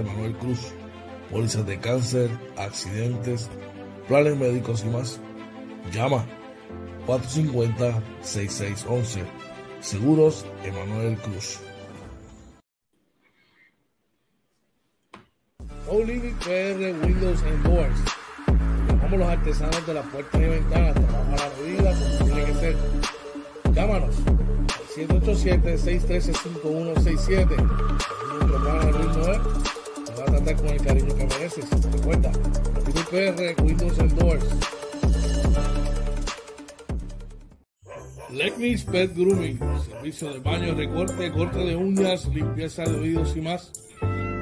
Emanuel Cruz. Pólizas de cáncer, accidentes, planes médicos y más. Llama 450-6611. Seguros Emanuel Cruz. No Living PR Windows and Doors. Como los artesanos de las puertas y ventanas, trabajo a la medida como tiene que ser. Llámanos 787-613-5167. Nuestro plan al ritmo es te va a tratar con el cariño que mereces. Recuerda, Living PR Windows and Doors. Lecnis Pet Grooming, servicio de baño, recorte, corte de uñas, limpieza de oídos y más.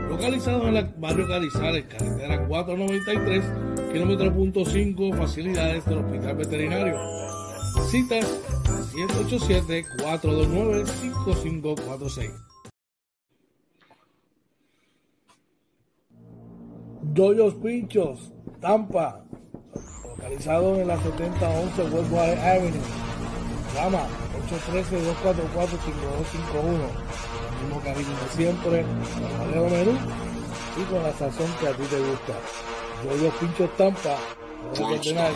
Localizado en el barrio Carizales, carretera 493, kilómetro punto 5, facilidades del Hospital Veterinario. Citas 787-429-5546. Doyos Pinchos, Tampa, localizado en la 7011 Westwater Avenue. Llama 813-244-5251. El mismo cariño de siempre, el valero menú y con la sazón que a ti te gusta. Doyos Pinchos Tampa, puedes ordenar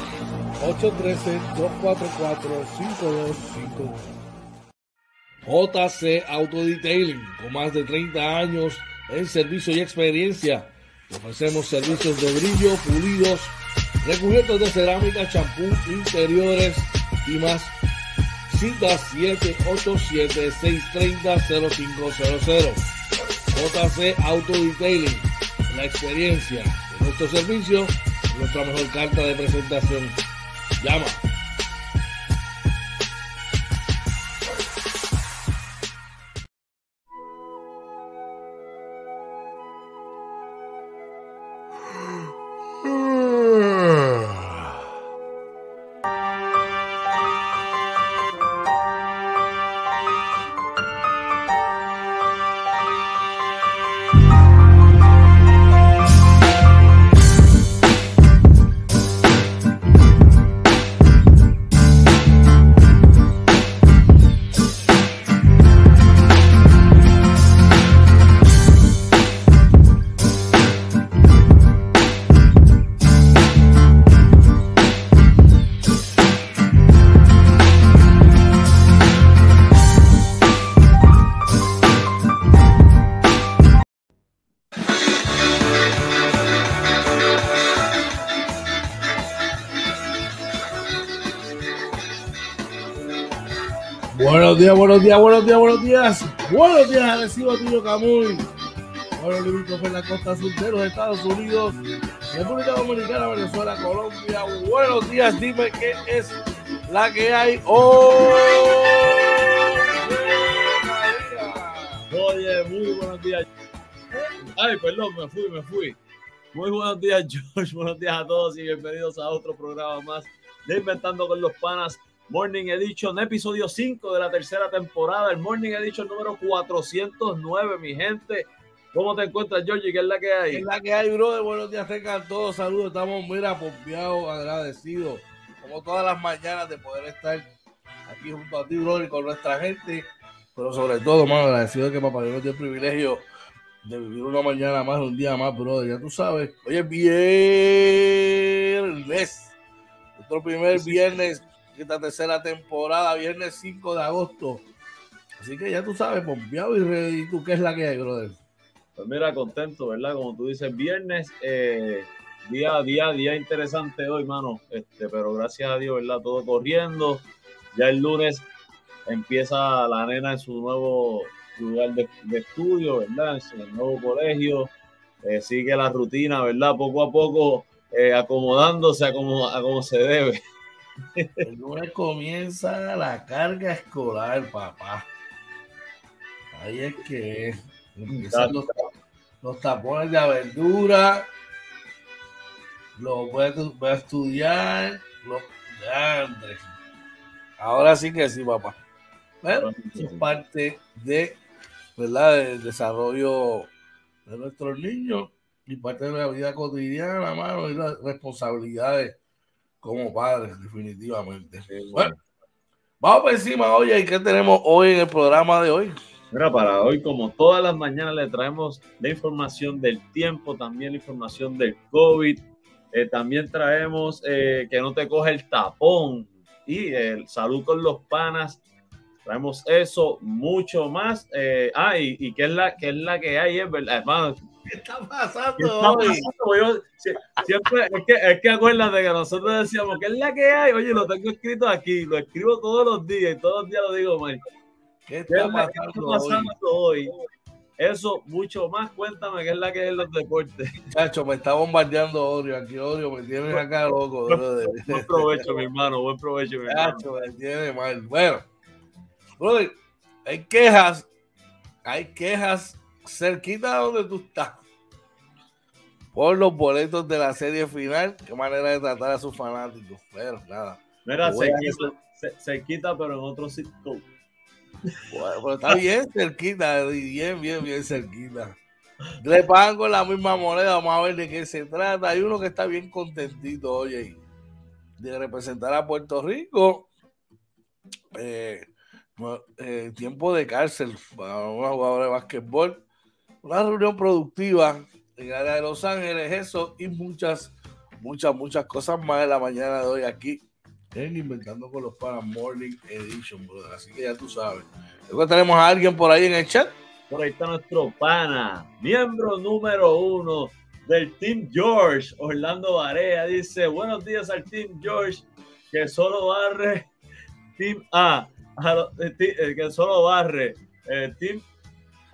813-244-5251. JC Auto Detailing, con más de 30 años en servicio y experiencia. Ofrecemos servicios de brillo, pulidos, recubiertos de cerámica, champú, interiores y más. Cita 787-630-0500. JC Auto Detailing, la experiencia de nuestro servicio, nuestra mejor carta de presentación. Llama. Días, buenos días, buenos días, buenos días. Buenos días, Arecibo Tuyo Camuy. Buenos limítrofes en la costa sur de los Estados Unidos, República Dominicana, Venezuela, Colombia. Buenos días, dime qué es la que hay hoy. Oye, muy buenos días. Ay, perdón, me fui, me fui. Muy buenos días, George. Buenos días a todos y bienvenidos a otro programa más de Inventando con los Panas Morning Edition, episodio 5 de la tercera temporada, el Morning Edition número 409, mi gente. ¿Cómo te encuentras, George? ¿Qué es la que hay? ¿Qué es la que hay, brother? Buenos días, tengan todos. Saludos, estamos muy pompeados, agradecidos, como todas las mañanas, de poder estar aquí junto a ti, brother, con nuestra gente. Pero sobre todo, mano, agradecido de que Papá Dios nos dio el privilegio de vivir una mañana más, un día más, brother. Ya tú sabes, hoy es viernes. Nuestro primer viernes de esta tercera temporada, viernes 5 de agosto. Así que ya tú sabes, pompeado y ready. ¿Tú qué es la que hay, brother? Pues mira, contento, ¿verdad? Como tú dices, viernes, eh, día a día, día interesante hoy, mano. Este, pero gracias a Dios, ¿verdad? Todo corriendo. Ya el lunes empieza la nena en su nuevo lugar de, estudio, ¿verdad? En el nuevo colegio. Eh, sigue la rutina, ¿verdad? Poco a poco eh, acomodándose a como, a como se debe. El lunes comienza la carga escolar, papá. Ahí es que empiezan los, los tapones de aventura. Los voy a, voy a estudiar. Los Andrés. Ahora sí que sí, papá. Bueno, es parte de, ¿verdad? del desarrollo de nuestros niños y parte de la vida cotidiana, mano, y las responsabilidades como padres, definitivamente. Bueno, vamos por encima, oye, ¿y qué tenemos hoy en el programa de hoy? Mira, para hoy, como todas las mañanas, le traemos la información del tiempo, también la información del COVID. Eh, también traemos eh, que no te coge el tapón y el salud con los panas. Traemos eso, mucho más. Eh, ah, y, qué es la que es la que hay, es verdad, hermano. ¿Qué está pasando siempre, es que, es que acuérdate que nosotros decíamos, ¿qué es la que hay? Oye, lo tengo escrito aquí, lo escribo todos los días y todos los días lo digo, Mike. ¿Qué está, pasando, hoy? Eso, mucho más, cuéntame qué es la que es los deportes. Chacho, me está bombardeando Orio. Aquí Orio me tiene acá loco. Buen provecho, mi hermano. Buen provecho, mi hermano. Chacho, me tiene mal. Bueno, hay quejas. Hay quejas cerquita de donde tú estás. Por los boletos de la serie final. Qué manera de tratar a sus fanáticos. Pero nada. Mira, se quita, pero en otro sitio. Bueno, pero está bien cerquita, bien, bien, bien cerquita. Le pagan con la misma moneda, vamos a ver de qué se trata. Hay uno que está bien contentito, oye, de representar a Puerto Rico. Eh, eh, tiempo de cárcel para una jugadora de básquetbol. Una reunión productiva en el área de Los Ángeles, eso y muchas, muchas, muchas cosas más en la mañana de hoy aquí en Inventando con los Panas Morning Edition, brother. Así que ya tú sabes. Luego tenemos a alguien por ahí en el chat. Por ahí está nuestro pana, miembro número uno del Team George, Orlando Barea. Dice: Buenos días al Team George, que solo barre Team A, eh, eh, que solo barre el Team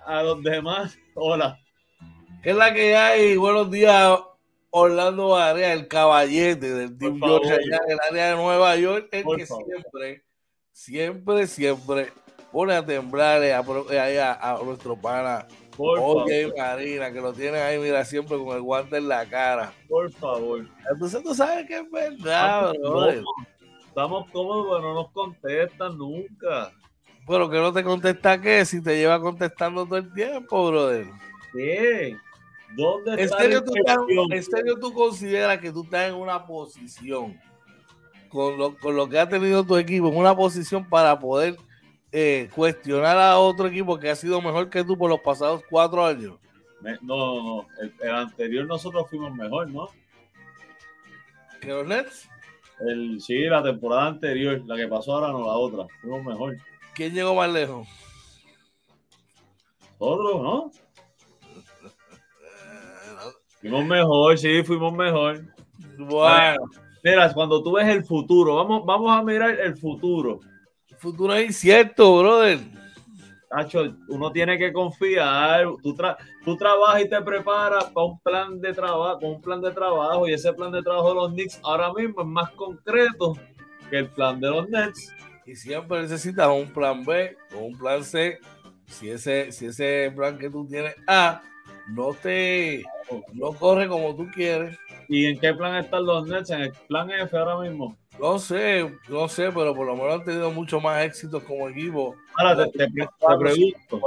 a los demás. Hola. ¿Qué es la que hay? Buenos días, Orlando Barea, el caballete del Team George allá en el área de Nueva York, el que siempre, siempre, siempre pone a temblar a, a, nuestro pana Oye Marina, que lo tiene ahí, mira, siempre con el guante en la cara. Por favor. Entonces tú sabes que es verdad, bro. Estamos cómodos, pero no nos contestan nunca. Pero que no te contesta qué, si te lleva contestando todo el tiempo, brother. ¿Qué? ¿Dónde ¿En serio, tú ¿En serio tú consideras que tú estás en una posición con lo, con lo que ha tenido tu equipo, en una posición para poder eh, cuestionar a otro equipo que ha sido mejor que tú por los pasados cuatro años? No, no, no. El, anterior nosotros fuimos mejor, ¿no? ¿Que los Nets? El, sí, la temporada anterior, la que pasó ahora no la otra. Fuimos mejor. ¿Quién llegó más lejos? Nosotros, ¿no? Fuimos mejor, sí, fuimos mejor. Bueno. Mira, cuando tú ves el futuro, vamos, vamos a mirar el futuro. El futuro es incierto, brother. Nacho, uno tiene que confiar. Tú, tú trabajas y te preparas para un plan de trabajo, un plan de trabajo, y ese plan de trabajo de los Knicks ahora mismo es más concreto que el plan de los Nets. Y siempre necesitas un plan B o un plan C. Si ese, si ese plan que tú tienes A no te no corre como tú quieres. ¿Y en qué plan están los Nets? ¿En el plan F ahora mismo? No sé, no sé, pero por lo menos han tenido mucho más éxitos como equipo. Ahora te, pregunto,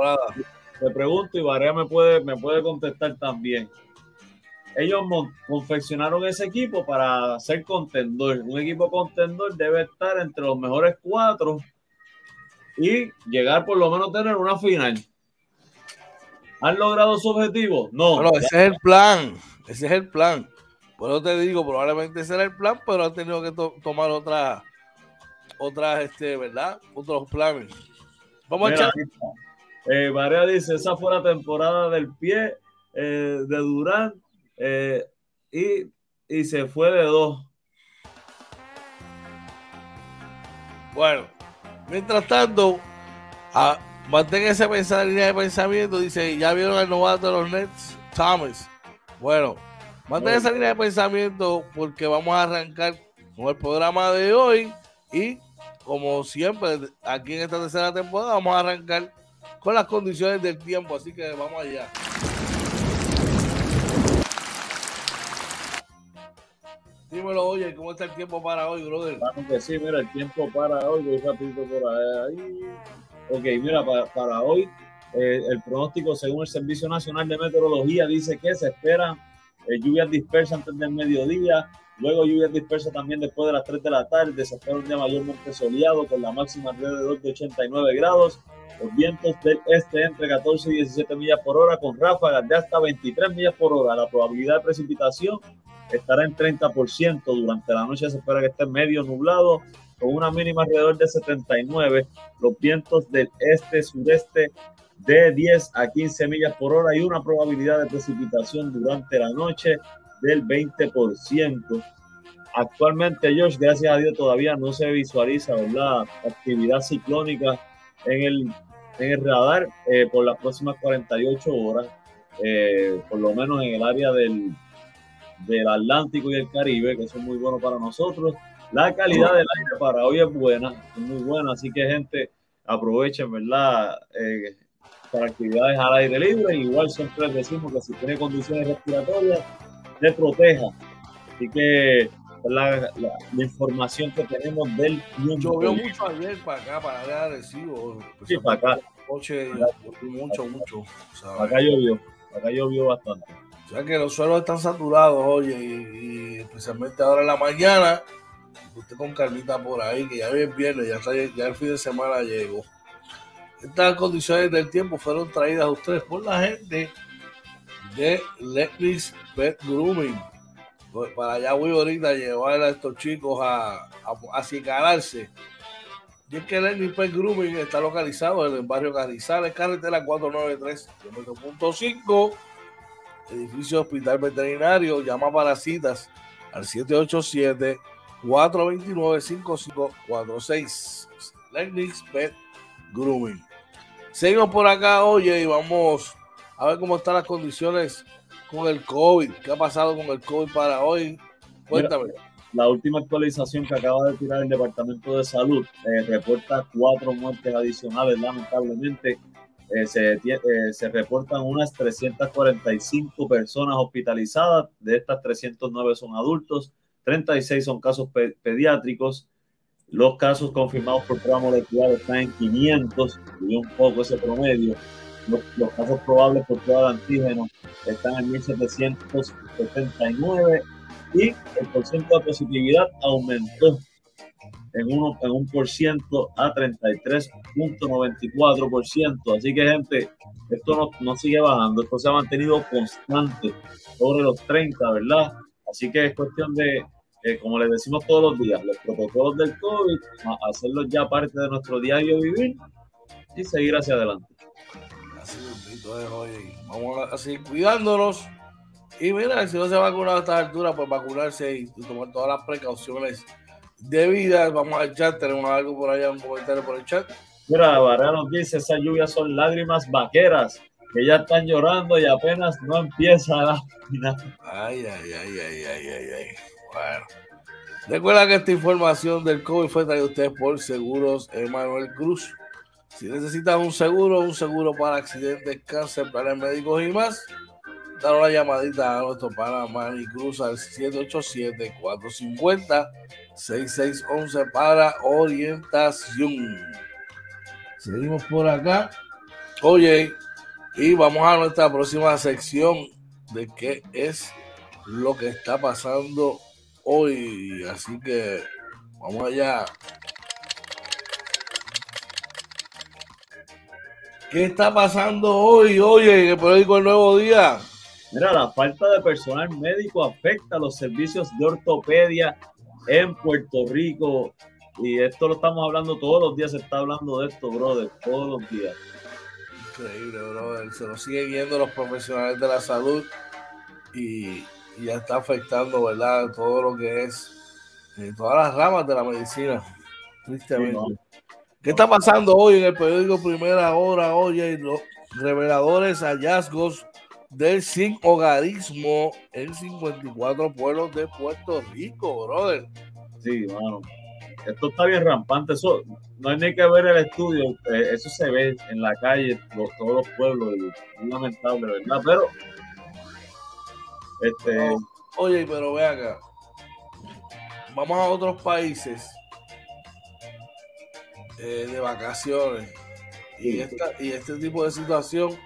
te pregunto y Varea me puede, me puede contestar también. Ellos confeccionaron ese equipo para ser contendor. Un equipo contendor debe estar entre los mejores cuatro y llegar por lo menos a tener una final. ¿Han logrado su objetivo? No. Ese es el plan. Ese es el plan. Por eso te digo, probablemente ese era el plan, pero han tenido que tomar otras, otras, este, ¿verdad? Otros planes. Vamos a echar. Eh, Marea dice: esa fue la temporada del pie eh, de Durán eh, y, y se fue de dos. Bueno, mientras tanto, a, Mantén esa línea de pensamiento. Dice, ya vieron al novato de los Nets, Thomas. Bueno, mantén esa línea de pensamiento porque vamos a arrancar con el programa de hoy. Y como siempre, aquí en esta tercera temporada, vamos a arrancar con las condiciones del tiempo. Así que vamos allá. Dímelo, oye, ¿cómo está el tiempo para hoy, brother? Vamos que sí, mira, el tiempo para hoy, voy rapidito por ahí. Ok, mira, para, hoy eh, el pronóstico según el Servicio Nacional de Meteorología dice que se esperan eh, lluvias dispersas antes del mediodía Luego lluvias dispersas también después de las 3 de la tarde. Se espera un día mayormente soleado con la máxima alrededor de 89 grados. Los vientos del este entre 14 y 17 millas por hora con ráfagas de hasta 23 millas por hora. La probabilidad de precipitación estará en 30%. Durante la noche se espera que esté medio nublado con una mínima alrededor de 79. Los vientos del este-sureste de 10 a 15 millas por hora y una probabilidad de precipitación durante la noche del 20%. Actualmente, George, gracias a Dios, todavía no se visualiza la actividad ciclónica en el, en el radar eh, por las próximas 48 horas, eh, por lo menos en el área del, del Atlántico y el Caribe, que son muy buenos para nosotros. La calidad del aire para hoy es buena, es muy buena, así que gente, aprovechen, ¿verdad? Eh, para actividades al aire libre. Igual siempre decimos que si tiene condiciones respiratorias, te proteja. Así que la, la, información que tenemos del Llovió mucho ayer para acá, para el agresivo. Sí, para acá. Coche, mucho, mucho. Acá llovió, acá llovió bastante. O sea que los suelos están saturados, oye, y, especialmente ahora en la mañana, usted con carnita por ahí, que ya viene viernes, ya, ya el fin de semana llegó. Estas condiciones del tiempo fueron traídas a ustedes por la gente de Let's Pet Grooming. Pues, para allá voy ahorita a llevar a estos chicos a, a, a Y es que Let's Pet Grooming está localizado en el barrio Carrizales, carretera 493, kilómetro 5, edificio Hospital Veterinario. Llama para citas al 787 429 5546. Let's Pet Grooming. Seguimos por acá, oye, y vamos a ver cómo están las condiciones con el COVID. ¿Qué ha pasado con el COVID para hoy? Cuéntame. la última actualización que acaba de tirar el Departamento de Salud eh, reporta cuatro muertes adicionales, lamentablemente. Eh, se, eh, se, reportan unas 345 personas hospitalizadas, de estas 309 son adultos, 36 son casos pediátricos, los casos confirmados por prueba molecular están en 500, y un poco ese promedio. Los, casos probables por prueba de antígeno están en 1779 y el porcentaje de positividad aumentó en, uno, en un por ciento a 33.94%. Así que, gente, esto no, no sigue bajando, esto se ha mantenido constante sobre los 30, ¿verdad? Así que es cuestión de como les decimos todos los días, los protocolos del COVID, hacerlos ya parte de nuestro diario vivir y seguir hacia adelante. Así es, oye, vamos a seguir cuidándonos. Y mira, si no se ha vacunado a esta altura, pues vacunarse y, tomar todas las precauciones debidas. Vamos al chat, tenemos algo por allá, un comentario por el chat. Mira, Barra nos dice, esas lluvias son lágrimas vaqueras que ya están llorando y apenas no empieza la Ay, ay, ay, ay, ay, ay, ay. Bueno. Recuerda que esta información del COVID fue traída a ustedes por Seguros Emanuel Cruz. Si necesitas un seguro, un seguro para accidentes, cáncer, planes médicos y más, dar una llamadita a nuestro pana Manny Cruz al 787-450-6611 para orientación. Seguimos por acá. Oye, y vamos a nuestra próxima sección de qué es lo que está pasando hoy. Así que vamos allá. ¿Qué está pasando hoy, oye, en el periódico El Nuevo Día? Mira, la falta de personal médico afecta a los servicios de ortopedia en Puerto Rico. Y esto lo estamos hablando todos los días, se está hablando de esto, brother, todos los días. Increíble, brother. Se lo sigue viendo los profesionales de la salud y y ya está afectando, ¿verdad? Todo lo que es, eh, todas las ramas de la medicina, tristemente. ¿Qué está pasando hoy en el periódico Primera Hora? Oye, los reveladores hallazgos del sin hogarismo en 54 pueblos de Puerto Rico, brother. Sí, mano. Esto está bien rampante. Eso no hay ni que ver el estudio. Eh, eso se ve en la calle, todos los pueblos. Es lamentable, ¿verdad? Pero este... oye, pero ve acá. Vamos a otros países eh, de vacaciones. Y, esta, y este tipo de situación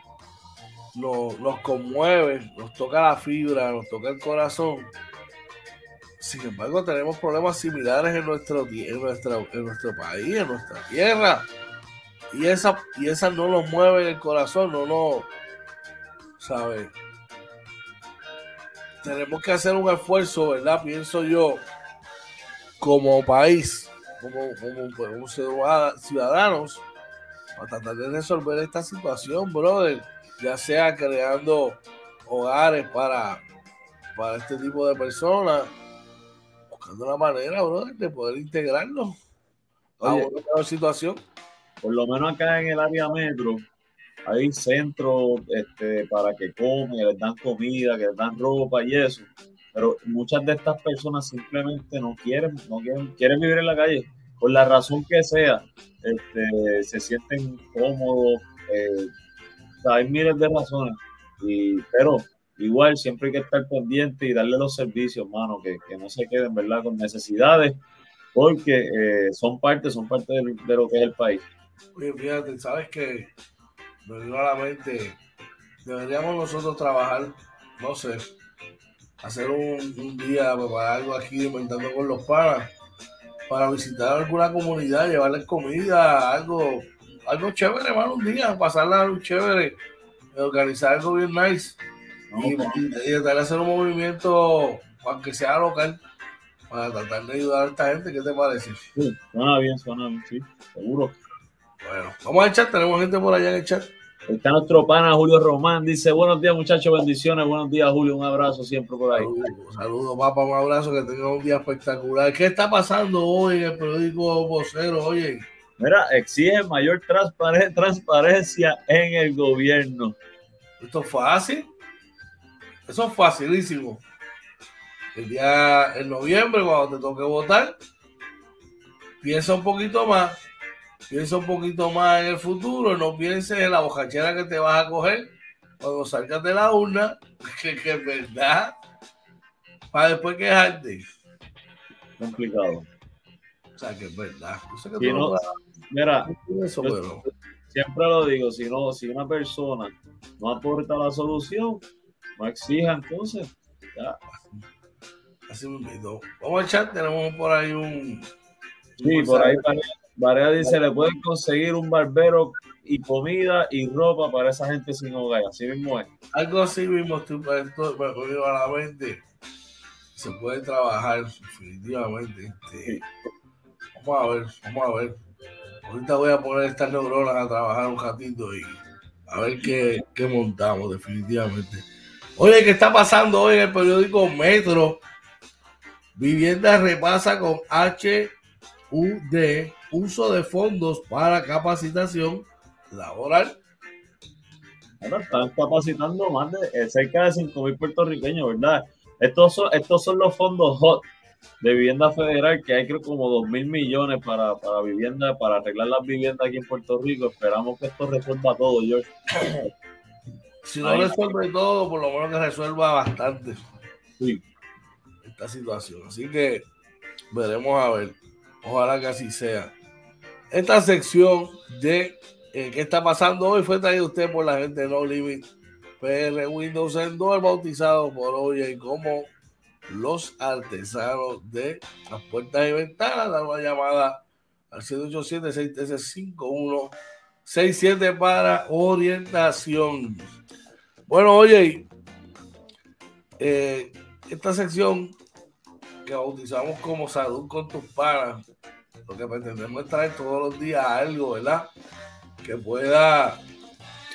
nos, nos conmueve, nos toca la fibra, nos toca el corazón. sin embargo, tenemos problemas similares en nuestro, en nuestro, en nuestro país, en nuestra tierra. Y esa, y esa no nos mueve el corazón, no nos, ¿sabes? Tenemos que hacer un esfuerzo, ¿verdad? Pienso yo, como país, como, como, ciudadanos, para tratar de resolver esta situación, brother. Ya sea creando hogares para, para este tipo de personas, buscando una manera, brother, de poder integrarlos a una situación. Por lo menos acá en el área metro, hay centros este, para que comen, les dan comida, que les dan ropa y eso. Pero muchas de estas personas simplemente no quieren, no quieren, quieren vivir en la calle, por la razón que sea. Este, se sienten cómodos, eh, hay miles de razones. Y, pero igual siempre hay que estar pendiente y darle los servicios, hermano, que, que no se queden, ¿verdad?, con necesidades, porque eh, son parte, son parte de, lo que es el país. Oye, fíjate, sabes que me dio a la mente, deberíamos nosotros trabajar, no sé, hacer un, día, preparar algo aquí, inventando con los panas, para visitar alguna comunidad, llevarles comida, algo, algo chévere, hermano, un día, pasarla algo chévere, organizar algo bien nice y, y, y, hacer un movimiento, aunque sea local, para tratar de ayudar a esta gente. ¿Qué te parece? Sí, suena bien, suena bien, sí, seguro. Bueno, vamos al chat, tenemos gente por allá en el chat. Está nuestro pana Julio Román, dice buenos días muchachos, bendiciones, buenos días Julio, un abrazo siempre por ahí. Saludos, saludo, papá, un abrazo, que tenga un día espectacular. ¿Qué está pasando hoy en el periódico Vocero? Oye. Mira, exige mayor transparencia en el gobierno. Esto es fácil. Eso es facilísimo. El día en noviembre, cuando te toque votar, piensa un poquito más. Piensa un poquito más en el futuro. No pienses en la bojachera que te vas a coger cuando salgas de la urna, que, es verdad. Para después quejarte. Complicado. O sea, que es verdad. mira, siempre lo digo, si no, si una persona no aporta la solución, no exija entonces. Ya. Así mismo. Vamos al chat, tenemos por ahí un. Sí, por ahí Varea dice: le pueden conseguir un barbero y comida y ropa para esa gente sin hogar. Así mismo es. Algo así mismo estoy me a la mente. Se puede trabajar definitivamente. Este, vamos a ver, vamos a ver. Ahorita voy a poner estas neuronas a trabajar un ratito y a ver qué, qué montamos definitivamente. Oye, ¿qué está pasando hoy en el periódico Metro? Vivienda repasa con HUD uso de fondos para capacitación laboral. Bueno, están capacitando más de eh, cerca de 5 mil puertorriqueños, ¿verdad? Estos son, estos son los fondos HOT de vivienda federal, que hay creo como 2 mil millones para, para vivienda, para arreglar las viviendas aquí en Puerto Rico. Esperamos que esto resuelva todo, George. Si no resuelve todo, por lo menos que resuelva bastante esta situación. Así que veremos a ver. Ojalá que así sea. Esta sección de eh, qué está pasando hoy fue traída usted por la gente de No Limit PR Windows Endor, bautizado por hoy como los artesanos de las puertas y ventanas. Da una llamada al 787-613-5167 para orientación. Bueno, oye, eh, esta sección que bautizamos como salud con tus panas, lo que pretendemos es traer todos los días algo, ¿verdad? Que pueda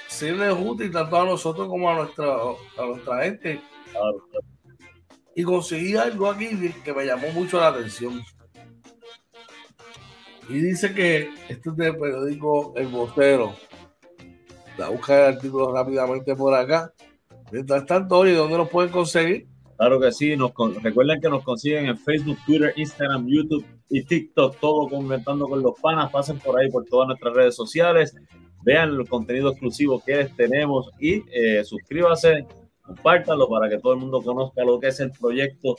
serle útil tanto a nosotros como a nuestra, a nuestra gente. Y conseguí algo aquí que me llamó mucho la atención. Y dice que esto es del periódico El Vocero la busca el artículo rápidamente por acá. Mientras tanto, oye, ¿dónde nos pueden conseguir? Claro que sí, recuerden que nos consiguen en Facebook, Twitter, Instagram, YouTube y TikTok, todo comentando con los panas. Pasen por ahí por todas nuestras redes sociales, vean el contenido exclusivo que tenemos y eh, suscríbase, compártanlo para que todo el mundo conozca lo que es el proyecto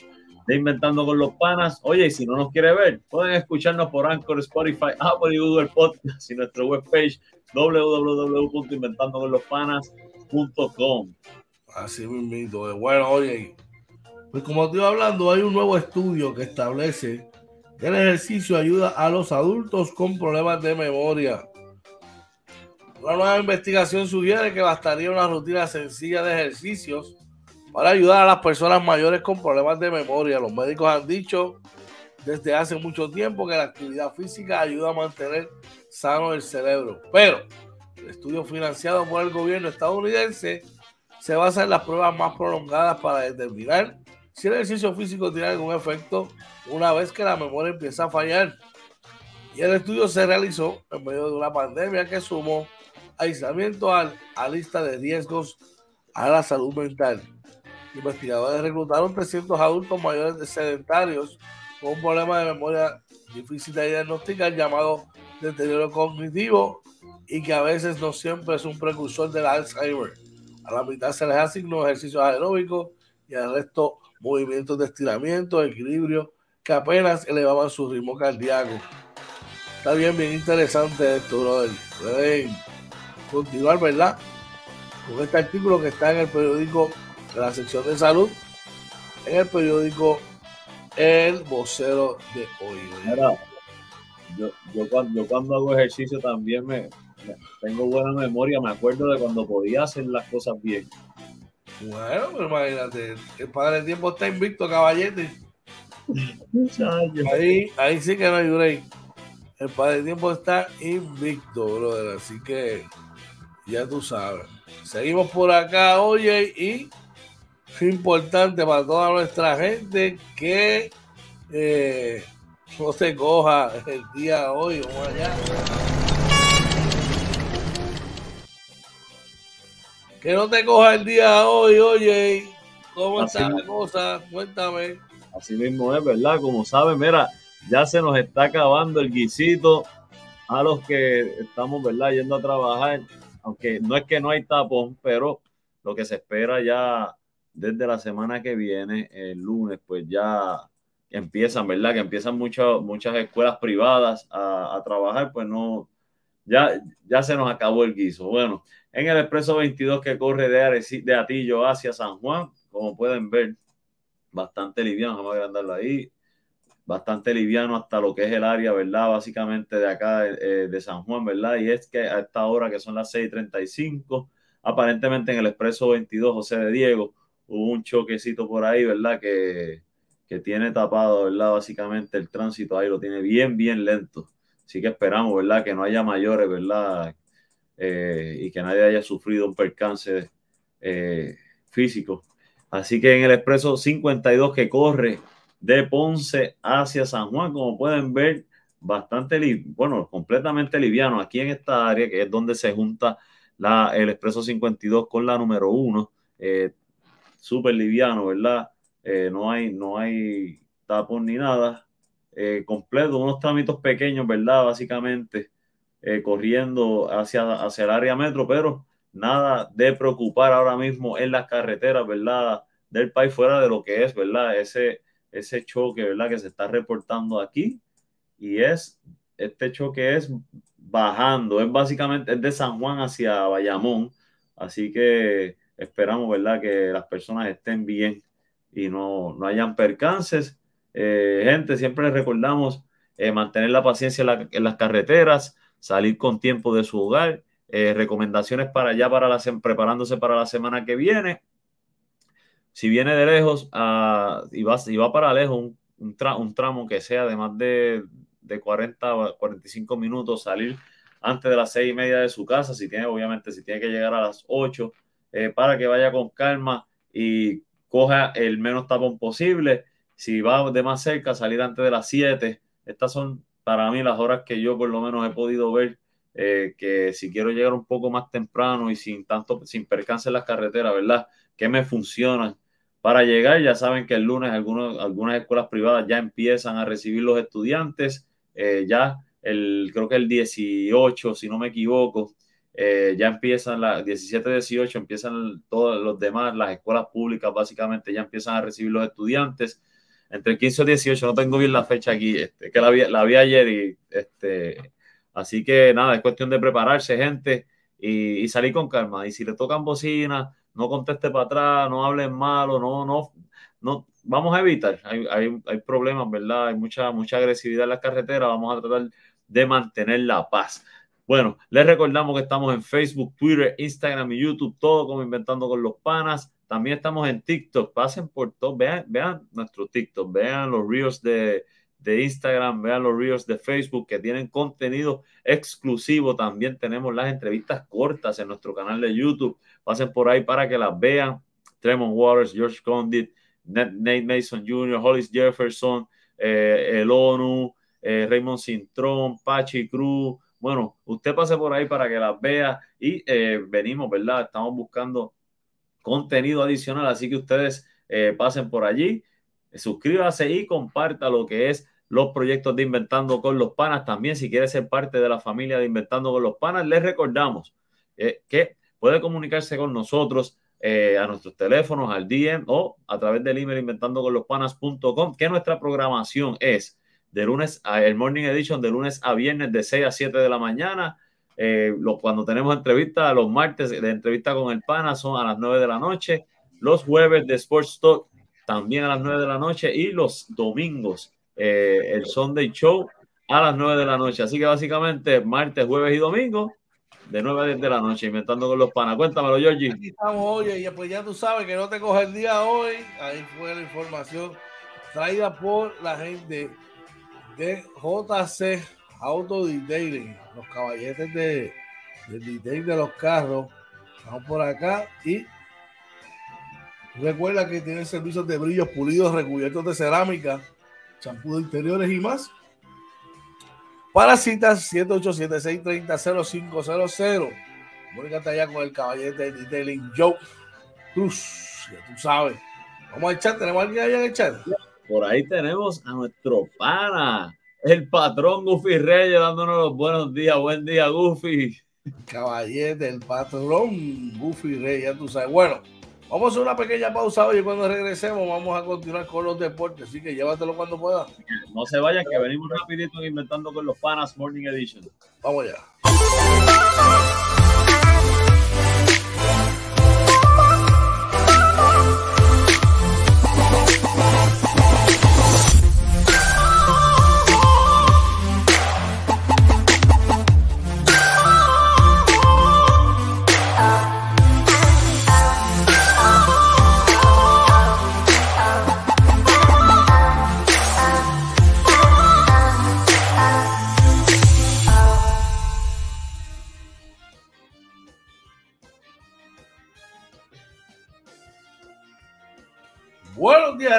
de Inventando con los Panas. Oye, y si no nos quiere ver, pueden escucharnos por Anchor, Spotify, Apple y Google Podcast y nuestra webpage www.inventandoconlospanas.com. Así mismo. Bueno, oye, Pues como estoy hablando, hay un nuevo estudio que establece que el ejercicio ayuda a los adultos con problemas de memoria. Una nueva investigación sugiere que bastaría una rutina sencilla de ejercicios para ayudar a las personas mayores con problemas de memoria. Los médicos han dicho desde hace mucho tiempo que la actividad física ayuda a mantener sano el cerebro. Pero el estudio financiado por el gobierno estadounidense se basa en las pruebas más prolongadas para determinar si el ejercicio físico tiene algún efecto una vez que la memoria empieza a fallar. Y el estudio se realizó en medio de una pandemia que sumó aislamiento a, a lista de riesgos a la salud mental. Investigadores reclutaron 300 adultos mayores de sedentarios con un problema de memoria difícil de diagnosticar llamado deterioro cognitivo y que a veces no siempre es un precursor del Alzheimer. A la mitad se les asignó ejercicios aeróbicos y al resto movimientos de estiramiento, equilibrio, que apenas elevaban su ritmo cardíaco. Está bien, bien interesante esto, brother. Pueden continuar, ¿verdad? Con este artículo que está en el periódico de la sección de salud, en el periódico El Vocero de hoy. yo, yo, cuando, yo cuando hago ejercicio también me, tengo buena memoria, me acuerdo de cuando podía hacer las cosas bien. Bueno, pero imagínate, el padre del tiempo está invicto, caballete. Ahí, ahí sí que no hay break. El padre del tiempo está invicto, brother. Así que ya tú sabes. Seguimos por acá, oye, y es importante para toda nuestra gente que eh, no se coja el día hoy o mañana. Que no te coja el día hoy, oye. ¿Cómo está la cosa? Cuéntame. Así mismo es, ¿verdad? Como saben, mira, ya se nos está acabando el guisito a los que estamos, ¿verdad? Yendo a trabajar. Aunque no es que no hay tapón, pero lo que se espera ya desde la semana que viene, el lunes, pues ya empiezan, ¿verdad? Que empiezan muchas muchas escuelas privadas a, a, trabajar, pues no, ya, ya se nos acabó el guiso. Bueno, en el expreso 22 que corre de, de Atillo hacia San Juan, como pueden ver, bastante liviano, vamos a agrandarlo ahí, bastante liviano hasta lo que es el área, ¿verdad? Básicamente de acá eh, de San Juan, ¿verdad? Y es que a esta hora que son las 6:35, aparentemente en el expreso 22 José de Diego, hubo un choquecito por ahí, ¿verdad? Que, que tiene tapado, ¿verdad? Básicamente el tránsito ahí lo tiene bien, bien lento. Así que esperamos, ¿verdad? Que no haya mayores, ¿verdad? Eh, y que nadie haya sufrido un percance eh, físico. Así que en el expreso 52 que corre de Ponce hacia San Juan, como pueden ver, bastante, bueno, completamente liviano aquí en esta área, que es donde se junta la, el expreso 52 con la número 1. Eh, súper liviano, ¿verdad? Eh, no, hay, no hay tapón ni nada. Eh, completo, unos trámites pequeños, ¿verdad? Básicamente eh, corriendo hacia, hacia el área metro, pero nada de preocupar ahora mismo en las carreteras, ¿verdad? Del país fuera de lo que es, ¿verdad? Ese, ese choque, ¿verdad? Que se está reportando aquí y es, este choque es bajando, es básicamente, es de San Juan hacia Bayamón, así que Esperamos, ¿verdad?, que las personas estén bien y no, no hayan percances. Eh, gente, siempre les recordamos eh, mantener la paciencia en, las carreteras, salir con tiempo de su hogar. Eh, recomendaciones para allá, para la, preparándose para la semana que viene. Si viene de lejos uh, y, va, y va para lejos, un, un, tra un, tramo que sea de más de, de 40 45 minutos, salir antes de las seis y media de su casa, si tiene, obviamente, si tiene que llegar a las 8, eh, para que vaya con calma y coja el menos tapón posible. Si va de más cerca, salir antes de las 7. Estas son para mí las horas que yo por lo menos he podido ver eh, que si quiero llegar un poco más temprano y sin tanto, sin percance en las carreteras, ¿verdad? Que me funcionan para llegar. Ya saben que el lunes algunas escuelas privadas ya empiezan a recibir los estudiantes. Eh, ya el, creo que el 18, si no me equivoco, eh, ya empiezan las 17, 18, empiezan todos los demás, las escuelas públicas básicamente ya empiezan a recibir los estudiantes. Entre el 15 y 18, no tengo bien la fecha aquí, este, que la vi, ayer y este, así que nada, es cuestión de prepararse, gente, y, y, salir con calma. Y si le tocan bocina, no conteste para atrás, no hable malo, no, no, no, vamos a evitar. Hay, hay, hay problemas, ¿verdad? Hay mucha, mucha agresividad en la carretera, vamos a tratar de mantener la paz. Bueno, les recordamos que estamos en Facebook, Twitter, Instagram y YouTube, todo como Inventando con los Panas. También estamos en TikTok. Pasen por todo, vean, vean nuestro TikTok, vean los reels de, de Instagram, vean los reels de Facebook que tienen contenido exclusivo. También tenemos las entrevistas cortas en nuestro canal de YouTube. Pasen por ahí para que las vean. Tremont Waters, George Condit, Nate Mason Jr., Hollis Jefferson, eh, el ONU, eh, Raymond Cintrón, Pachi Cruz, bueno, usted pase por ahí para que las vea y eh, venimos, ¿verdad? Estamos buscando contenido adicional, así que ustedes eh, pasen por allí, suscríbase y comparta lo que es los proyectos de Inventando con los Panas. También, si quiere ser parte de la familia de Inventando con los Panas, les recordamos eh, que puede comunicarse con nosotros a nuestros teléfonos, al DM o a través del email inventando con los panas.com, que nuestra programación es de lunes a el Morning Edition de lunes a viernes de 6 a 7 de la mañana. Eh, cuando tenemos entrevistas, los martes de entrevista con el PANA son a las 9 de la noche. Los jueves de Sports Talk también a las 9 de la noche. Y los domingos, eh, el Sunday Show a las 9 de la noche. Así que básicamente martes, jueves y domingo de 9 a 10 de la noche, inventando con los panas. Cuéntamelo, Georgie. Aquí estamos, oye, y pues ya tú sabes que no te coge el día hoy. Ahí fue la información traída por la gente de JC Auto Detailing, los caballetes de, de detail de los carros. Vamos por acá y recuerda que tienen servicios de brillos pulidos, recubiertos de cerámica, champú de interiores y más. Para citas 787-630-0500. Comunícate allá con el caballete de detailing Joe Cruz. Ya tú sabes. Vamos a echar, tenemos alguien allá en el chat. Por ahí tenemos a nuestro pana, el patrón Goofy Reyes, dándonos los buenos días. Buen día, Goofy. Caballete, el patrón Goofy Reyes, ya tú sabes. Bueno, vamos a hacer una pequeña pausa hoy y cuando regresemos vamos a continuar con los deportes. Así que llévatelo cuando pueda. No se vayan, que venimos rapidito inventando con los panas Morning Edition. Vamos allá.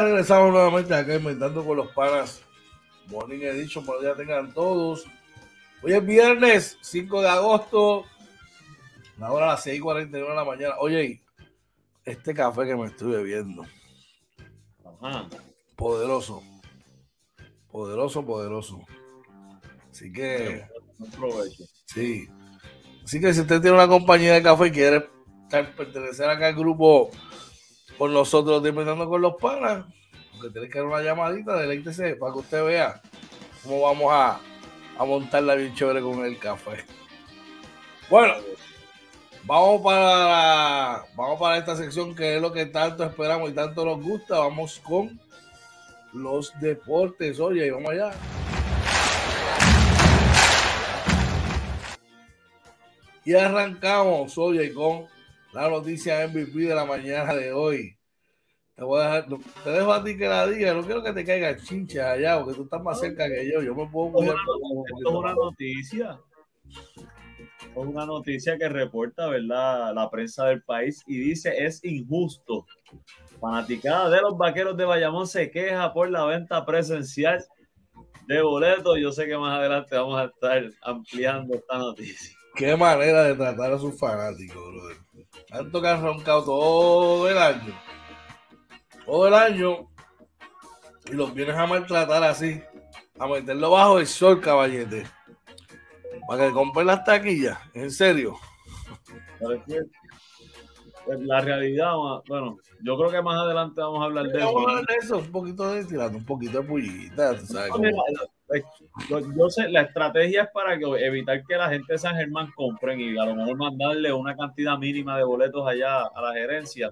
Regresamos nuevamente acá inventando con los panas. Morning Edition, buenos días tengan todos. Hoy es viernes 5 de agosto, la hora a las 6:41 de la mañana. Oye, este café que me estoy bebiendo, Ajá. poderoso, poderoso, poderoso. Así que, sí. Así que si usted tiene una compañía de café y quiere pertenecer acá al grupo con nosotros de Inventando con los Panas, porque tiene que dar una llamadita, deleítese para que usted vea cómo vamos a, a montarla bien chévere con el café. Bueno, vamos para, vamos para esta sección que es lo que tanto esperamos y tanto nos gusta. Vamos con los deportes. Oye, vamos allá. Y arrancamos, oye, con la noticia MVP de la mañana de hoy. Te, voy a dejar- te dejo a ti que la diga. No quiero que te caiga chincha allá, porque tú estás más cerca que yo. Yo me puedo Esto es una- noticia. Es una noticia que reporta, ¿verdad? La prensa del país y dice es injusto. Fanaticada de los vaqueros de Bayamón se queja por la venta presencial de boletos. Yo sé que más adelante vamos a estar ampliando esta noticia. Qué manera de tratar a sus fanáticos, brother. Tanto que han roncado todo el año. Todo el año. Y los vienes a maltratar así. A meterlo bajo el sol, caballete. Para que compren las taquillas. En serio. Pero es que, la realidad, bueno, yo creo que más adelante vamos a hablar de eso. Vamos a hablar de eso. Un poquito de tirando un poquito de pullita. tú sabes, No, yo, sé, la estrategia es para que, evitar que la gente de San Germán compren y a lo mejor mandarle una cantidad mínima de boletos allá a la gerencia.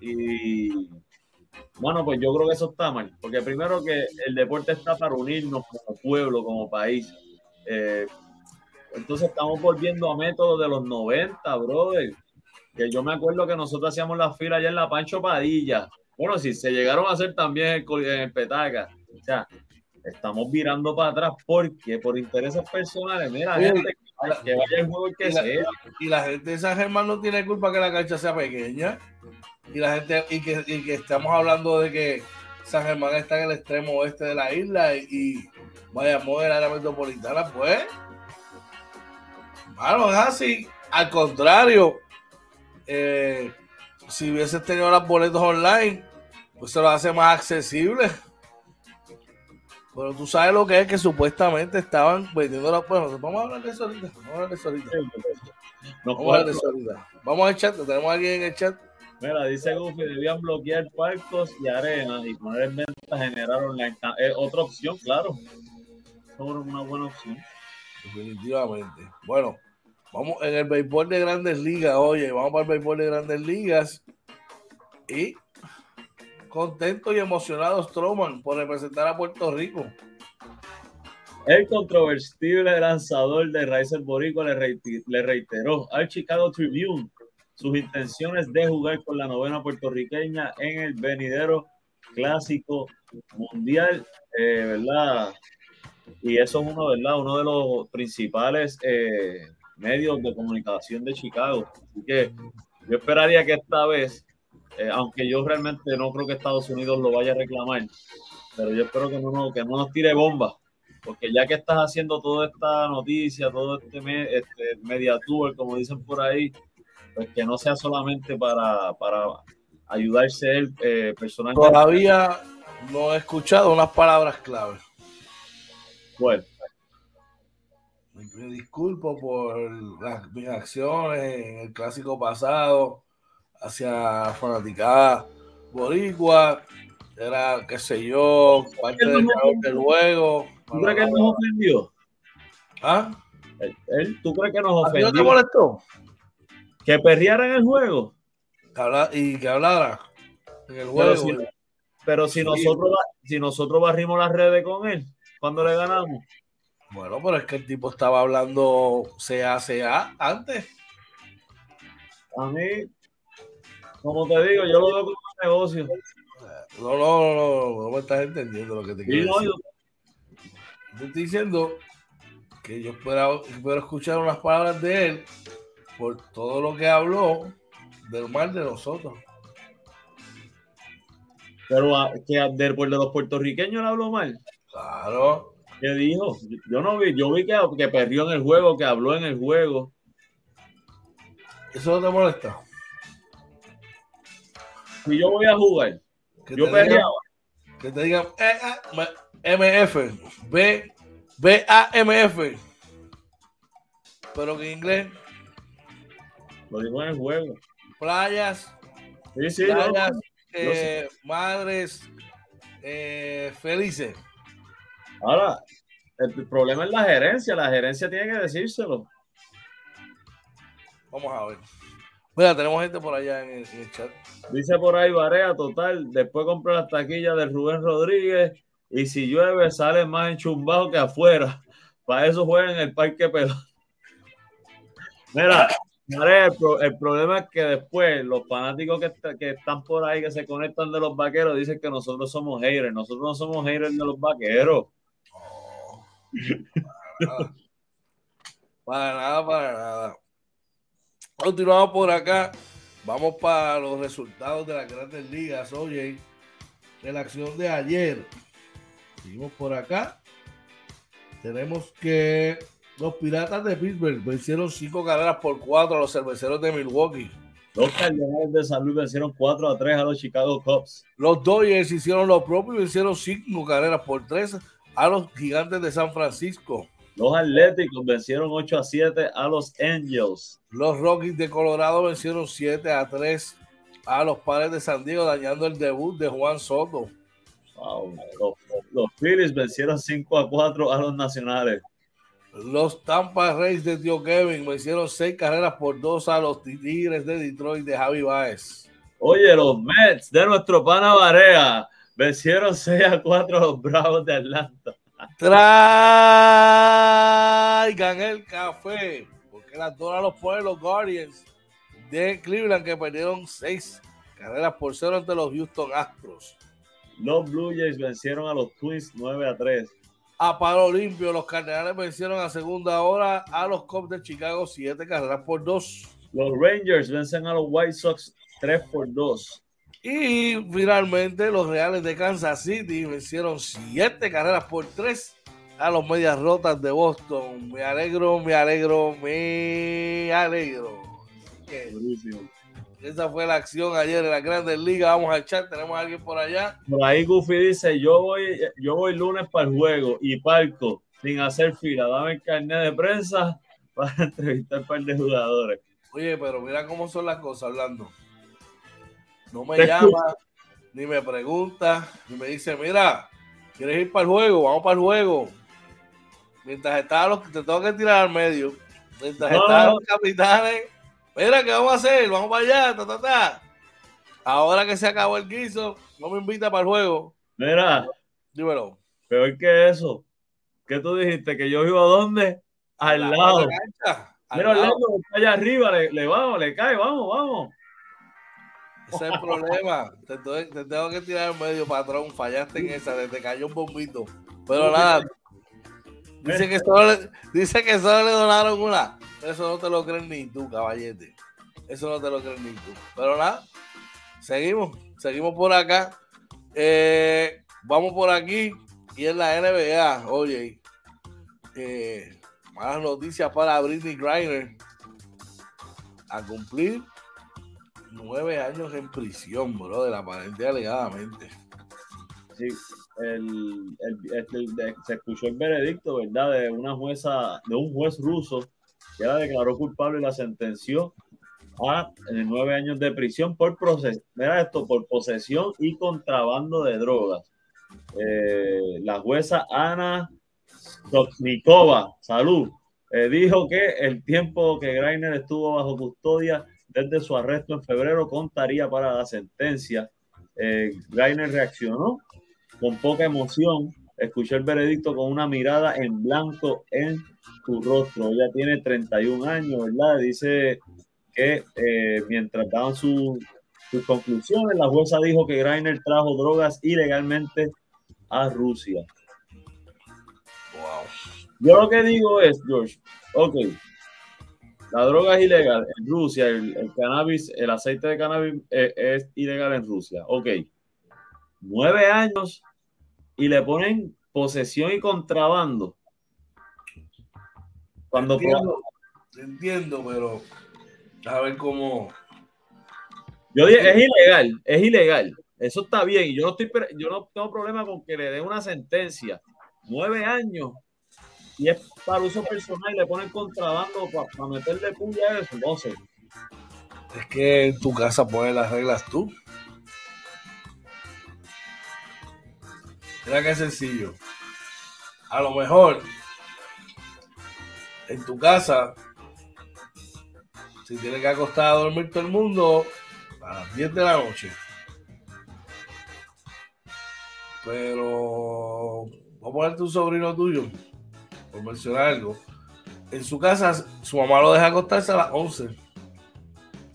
Y bueno, pues yo creo que eso está mal, porque primero que el deporte está para unirnos como pueblo, como país. Eh, entonces estamos volviendo a métodos de los 90, brother. Que yo me acuerdo que nosotros hacíamos la fila allá en la Pancho Padilla. Bueno, si se llegaron a hacer también en el Petaca. O sea, estamos virando para atrás porque por intereses personales, mira, gente, que vaya el juego que sea. Y la gente de San Germán no tiene culpa que la cancha sea pequeña. Y la gente, y que, y que estamos hablando de que San Germán está en el extremo oeste de la isla y, vaya a mover la área metropolitana, pues. Bueno, es así. Al contrario, eh, si hubieses tenido los boletos online, pues se lo hace más accesible. Pero tú sabes lo que es que supuestamente estaban vendiendo las. Bueno, vamos a hablar de eso ahorita. Vamos a hablar de eso ahorita. vamos a hablar de eso ahorita. Vamos al chat, tenemos a alguien en el chat. Mira, dice Goofy, debían bloquear parcos y arenas y poner en venta generar online. Eh, otra opción, claro. Es una buena opción. Definitivamente. Bueno, vamos en el béisbol de grandes ligas, oye, vamos para el béisbol de grandes ligas. Y contento y emocionado Stroman por representar a Puerto Rico. El controvertible lanzador de Raíces Boricua le, reiteró al Chicago Tribune sus intenciones de jugar con la novena puertorriqueña en el venidero clásico mundial, eh, ¿verdad? Y eso es uno, ¿verdad? Uno de los principales eh, medios de comunicación de Chicago. Así que yo esperaría que esta vez eh, aunque yo realmente no creo que Estados Unidos lo vaya a reclamar, pero yo espero que no, que no nos tire bomba, porque ya que estás haciendo toda esta noticia, todo este, este media tour, como dicen por ahí, pues que no sea solamente para, para ayudarse él eh, personalmente. Todavía no he escuchado unas palabras claves. Bueno. Me disculpo por las, mis acciones en el clásico pasado hacia fanaticada boricua, era, qué sé yo, parte del, del juego. ¿Tú crees que nos ofendió? ¿Ah? ¿Él, ¿Tú crees que nos ofendió? ¿No te molestó? ¿Que perriera en el juego? y que hablara en el juego. Pero si, pero si nosotros, si nosotros barrimos las redes con él, cuando le ganamos? Bueno, pero es que el tipo estaba hablando CA, antes. A mí, como te digo, yo lo veo como un negocio. No, no, no, no, me estás entendiendo lo que te quiero decir. Te estoy diciendo que yo puedo, escuchar unas palabras de él por todo lo que habló del mal de nosotros. Pero ah, que de, de los puertorriqueños le habló mal. Claro. ¿Qué dijo? Yo no vi, yo vi que, que perdió en el juego, que habló en el juego. ¿Eso no te molesta? Si yo voy a jugar, yo peleaba. Que te digan MF, B, B, A, M, F. Pero que en inglés. Lo digo en el juego. Playas. Sí, sí, playas, eh, madres eh, felices. Ahora, el problema es la gerencia. La gerencia tiene que decírselo. Vamos a ver. Mira, tenemos gente por allá en el, chat. Dice por ahí Barea, total. Después compré las taquillas de Rubén Rodríguez y si llueve sale más enchumbado que afuera. Para eso juegan en el parque pelón. Mira, el, problema es que después los fanáticos que, que, están por ahí, que se conectan de los vaqueros, dicen que nosotros somos haters. Nosotros no somos haters de los vaqueros. para nada, para nada. Continuamos por acá. Vamos para los resultados de las grandes ligas. Oye, de la acción de ayer. Seguimos por acá. Tenemos que los Piratas de Pittsburgh vencieron cinco carreras por cuatro a los cerveceros de Milwaukee. Los Cardenales de San Luis vencieron 4 a 3 a los Chicago Cubs. Los Dodgers hicieron lo propio y vencieron cinco carreras por tres a los Gigantes de San Francisco. Los Atléticos vencieron 8 a 7 a los Angels. Los Rockies de Colorado vencieron 7 a 3 a los Padres de San Diego, dañando el debut de Juan Soto. Wow. los Phillies vencieron 5 a 4 a los nacionales. Los Tampa Rays de Tío Kevin vencieron 6 carreras por 2 a los Tigres de Detroit de Javi Baez. Oye, los Mets de nuestro pana Barea vencieron 6 a 4 a los Bravos de Atlanta. Traigan el café, porque las dólares los ponen los Guardians de Cleveland que perdieron 6 carreras por 0 ante los Houston Astros. Los Blue Jays vencieron a los Twins 9 a 3. A palo limpio, los Cardenales vencieron a segunda hora a los Cubs de Chicago 7 carreras por 2. Los Rangers vencen a los White Sox 3 por 2. Y finalmente los Reales de Kansas City vencieron 7 carreras por 3 a los Medias Rotas de Boston. Me alegro, me alegro, me alegro. Esa fue la acción ayer en la Grandes Ligas. Vamos al chat, tenemos a alguien por allá. Por ahí Goofy dice, yo voy, yo voy lunes para el juego y parco sin hacer fila. Dame el carnet de prensa para entrevistar un par de jugadores. Oye, pero mira cómo son las cosas hablando. No me llama, ni me pregunta, ni me dice, mira, ¿quieres ir para el juego? Vamos para el juego. Mientras estaba los que te tengo que tirar al medio. Mientras No. estaban los capitanes. Mira, ¿qué vamos a hacer? Vamos para allá, ta, ta, ta. Ahora que se acabó el guiso, no me invita para el juego. Mira, Dímelo. peor que eso. ¿Qué tú dijiste? ¿Que yo vivo dónde? Al La lado. cancha, al Mira, lado. Orlando, está allá arriba, le, le vamos, le cae, vamos, vamos. Ese es el problema. Te, te tengo que tirar al medio, patrón. Fallaste en esa, te, te cayó un bombito. Pero nada. Dice que, solo le, dice que solo le donaron una. Eso no te lo crees ni tú, caballete. Eso no te lo crees ni tú. Pero nada, seguimos. Seguimos por acá. Eh, vamos por aquí. Y en la NBA, oye, eh, malas noticias para Britney Griner. A cumplir nueve años en prisión, bro, de la aparente alegadamente. Sí, el, el- este, el- de- se escuchó el veredicto, ¿verdad? De una jueza, de un juez ruso que la declaró culpable y la sentenció a eh, nueve años de prisión por proces- mira esto, por posesión y contrabando de drogas. Eh, la jueza Ana Stochnikova, salud, eh, dijo que el tiempo que Greiner estuvo bajo custodia desde su arresto en febrero contaría para la sentencia. Eh, reaccionó con poca emoción, escuchó el veredicto con una mirada en blanco en su rostro. Ella tiene 31 años, ¿verdad? Dice que eh, mientras daban su- sus conclusiones, la jueza dijo que Greiner trajo drogas ilegalmente a Rusia. Wow. Yo lo que digo es, George, ok, la droga es ilegal en Rusia, el, el cannabis, el aceite de cannabis eh, es ilegal en Rusia, ok. Nueve años y le ponen posesión y contrabando. Cuando entiendo, entiendo, pero a ver cómo. yo dije, es ilegal, es ilegal. Eso está bien. y Yo no estoy, yo no tengo problema con que le den una sentencia. Nueve años y es para uso personal y le ponen contrabando para, meterle puya a eso. No sé. Es que en tu casa pones las reglas tú. Mira qué sencillo. A lo mejor en tu casa, si tienes que acostar a dormir todo el mundo a las 10 de la noche. Pero voy a ponerte un sobrino tuyo, por mencionar algo. En su casa, su mamá lo deja acostarse a las 11.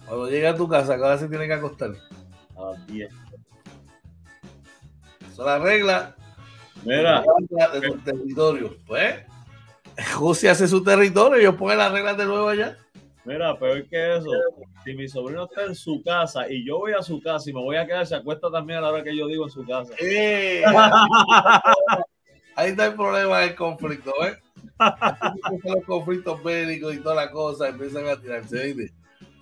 Cuando llega a tu casa, cada vez se tiene que acostar. A las 10. Esa es la regla Mira, de tu territorio. Pues, Rusia hace su territorio y ellos ponen las reglas de nuevo allá. mira, peor que eso. Si mi sobrino está en su casa y yo voy a su casa y me voy a quedar, se acuesta también a la hora que yo digo en su casa. Eh, ahí está el problema del conflicto, ¿eh? Los conflictos bélicos y toda la cosa empiezan a tirarse.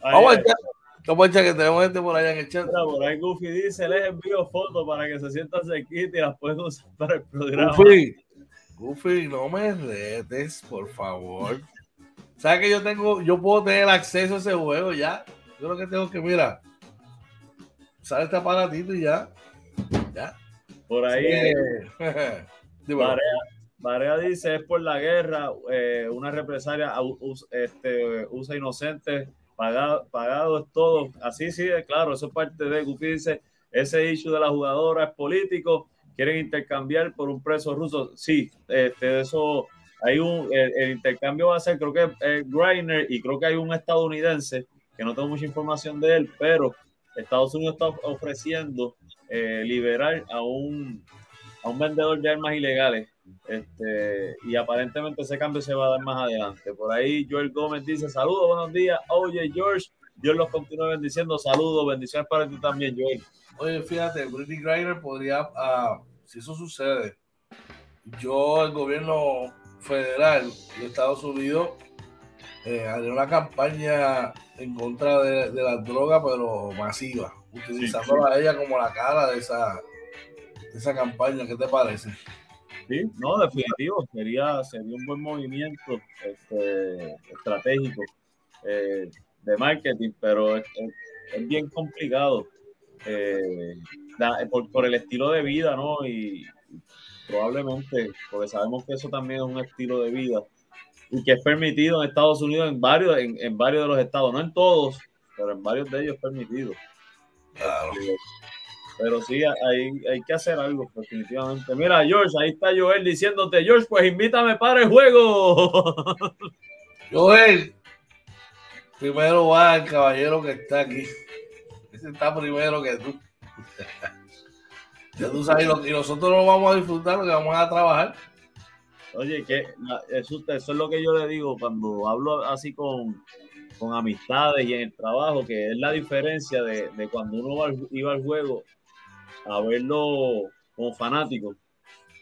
Vamos ay, al chat. Vamos chat, que tenemos gente por allá en el chat. mira, por ahí Goofy dice, les envío fotos para que se sientan cerquita y las pueden usar para el programa. Goofy, Goofy, no me retes, por favor. ¿Sabes que yo tengo, yo puedo tener acceso a ese juego ya? Yo lo que tengo que, mira, sale este aparatito y ya. Ya. Por ahí. Varea, dice: es por la guerra, eh, una represalia este, usa inocentes, pagado, pagado es todo. Así sí, claro, eso es parte de. Gufi dice: ese issue de la jugadora es político, quieren intercambiar por un preso ruso. Sí, este, eso hay un, el, intercambio va a ser, creo que es Greiner y creo que hay un estadounidense que no tengo mucha información de él, pero Estados Unidos está ofreciendo eh, liberar a un, a un vendedor de armas ilegales. Este, y aparentemente ese cambio se va a dar más adelante. Por ahí Joel Gómez dice, saludos, buenos días. Oye, George, Dios los continúe bendiciendo. Saludos, bendiciones para ti también, Joel. Oye, fíjate, Britney Griner podría, uh, si eso sucede, yo, el gobierno federal de Estados Unidos, eh, haría una campaña en contra de, de la droga, pero masiva, utilizándola a ella como la cara de esa, de esa campaña. ¿Qué te parece? Sí, no, definitivo, sería, sería un buen movimiento este, estratégico eh, de marketing, pero es, bien complicado eh, por, por, el estilo de vida, ¿no? Y probablemente, porque sabemos que eso también es un estilo de vida y que es permitido en Estados Unidos en varios, en, varios de los estados, no en todos, pero en varios de ellos es permitido. Pero sí, hay, hay que hacer algo, definitivamente. Mira, George, ahí está Joel diciéndote, George, pues invítame para el juego. Joel, primero va el caballero que está aquí. Ese está primero que tú. ya tú sabes, y nosotros no vamos a disfrutar, porque vamos a trabajar. Oye, que eso, eso, es lo que yo le digo cuando hablo así con, amistades y en el trabajo, que es la diferencia de, cuando uno iba al juego a verlo como fanático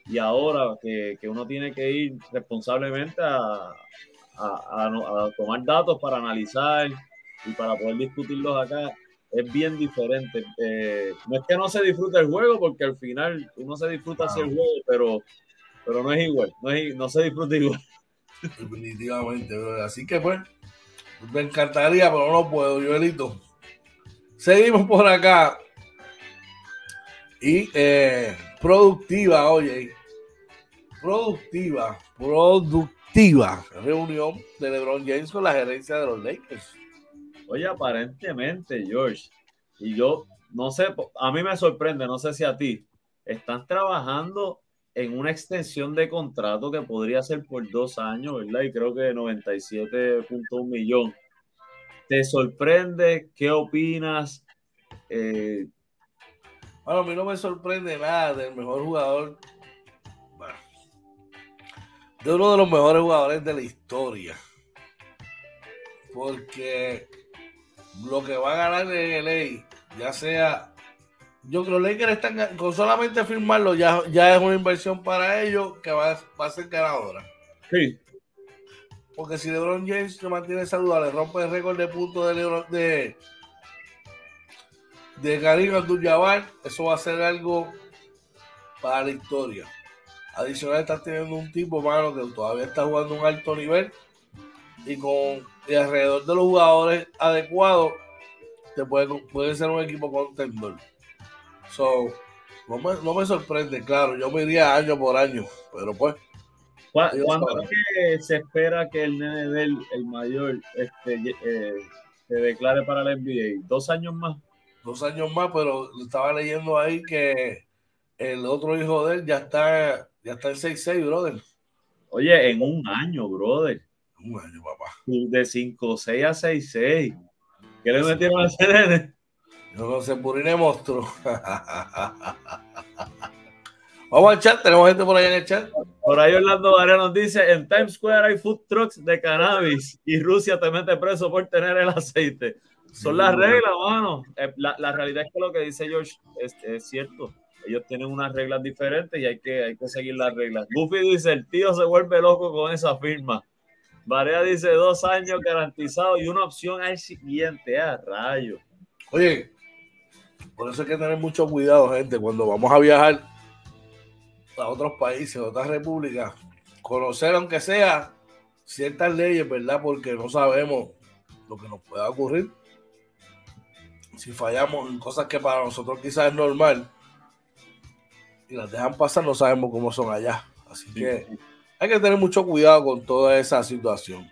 y ahora que, uno tiene que ir responsablemente a, tomar datos para analizar y para poder discutirlos acá, es bien diferente. Eh, no es que no se disfrute el juego, porque al final uno se disfruta así el juego, pero pero no es igual, no, es, no se disfruta igual. Definitivamente, así que pues, me encantaría, pero no puedo, Joelito. Seguimos por acá. Y eh, productiva, oye, productiva, productiva reunión de LeBron James con la gerencia de los Lakers. Oye, aparentemente, George, y yo no sé, a mí me sorprende, no sé si a ti, están trabajando en una extensión de contrato que podría ser por dos años, ¿verdad? Y creo que 97.1 millón. ¿Te sorprende? ¿Qué opinas? Eh, bueno, a mí no me sorprende nada del mejor jugador, de uno de los mejores jugadores de la historia. Porque lo que va a ganar en LA, ya sea yo creo que los Lakers están con solamente firmarlo ya, ya es una inversión para ellos que va, a ser ganadora. Sí. Porque si LeBron James se mantiene saludable, rompe el récord de puntos de de, de Karim Abdul-Jabbar, eso va a ser algo para la historia. Adicional está teniendo un tipo, mano, que todavía está jugando un alto nivel y con alrededor de los jugadores adecuados te puede, puede ser un equipo contendor. So, no me, no me sorprende, claro, yo me iría año por año, pero pues. ¿Cuándo se espera que el nene del el mayor este, eh, se declare para la NBA? ¿Dos años más? Dos años más, pero estaba leyendo ahí que el otro hijo de él ya está, ya está en 6-6, brother. Oye, en un año, brother. Un año, papá. De 5-6 a 6-6. ¿Qué le metieron a ese nene? No se Purine monstruo. Vamos al chat, tenemos gente por ahí en el chat. Por ahí Orlando Varela nos dice, en Times Square hay food trucks de cannabis y Rusia te mete preso por tener el aceite. Son las reglas, mano. Eh, la, realidad es que lo que dice George es, cierto. Ellos tienen unas reglas diferentes y hay que, hay que seguir las reglas. Goofy dice, el tío se vuelve loco con esa firma. Varea dice, dos años garantizado y una opción al siguiente. A rayo. Oye, por eso hay que tener mucho cuidado, gente, cuando vamos a viajar a otros países, a otras repúblicas, conocer aunque sea ciertas leyes, ¿verdad? Porque no sabemos lo que nos pueda ocurrir. Si fallamos en cosas que para nosotros quizás es normal, y las dejan pasar, no sabemos cómo son allá. Así que hay que tener mucho cuidado con toda esa situación.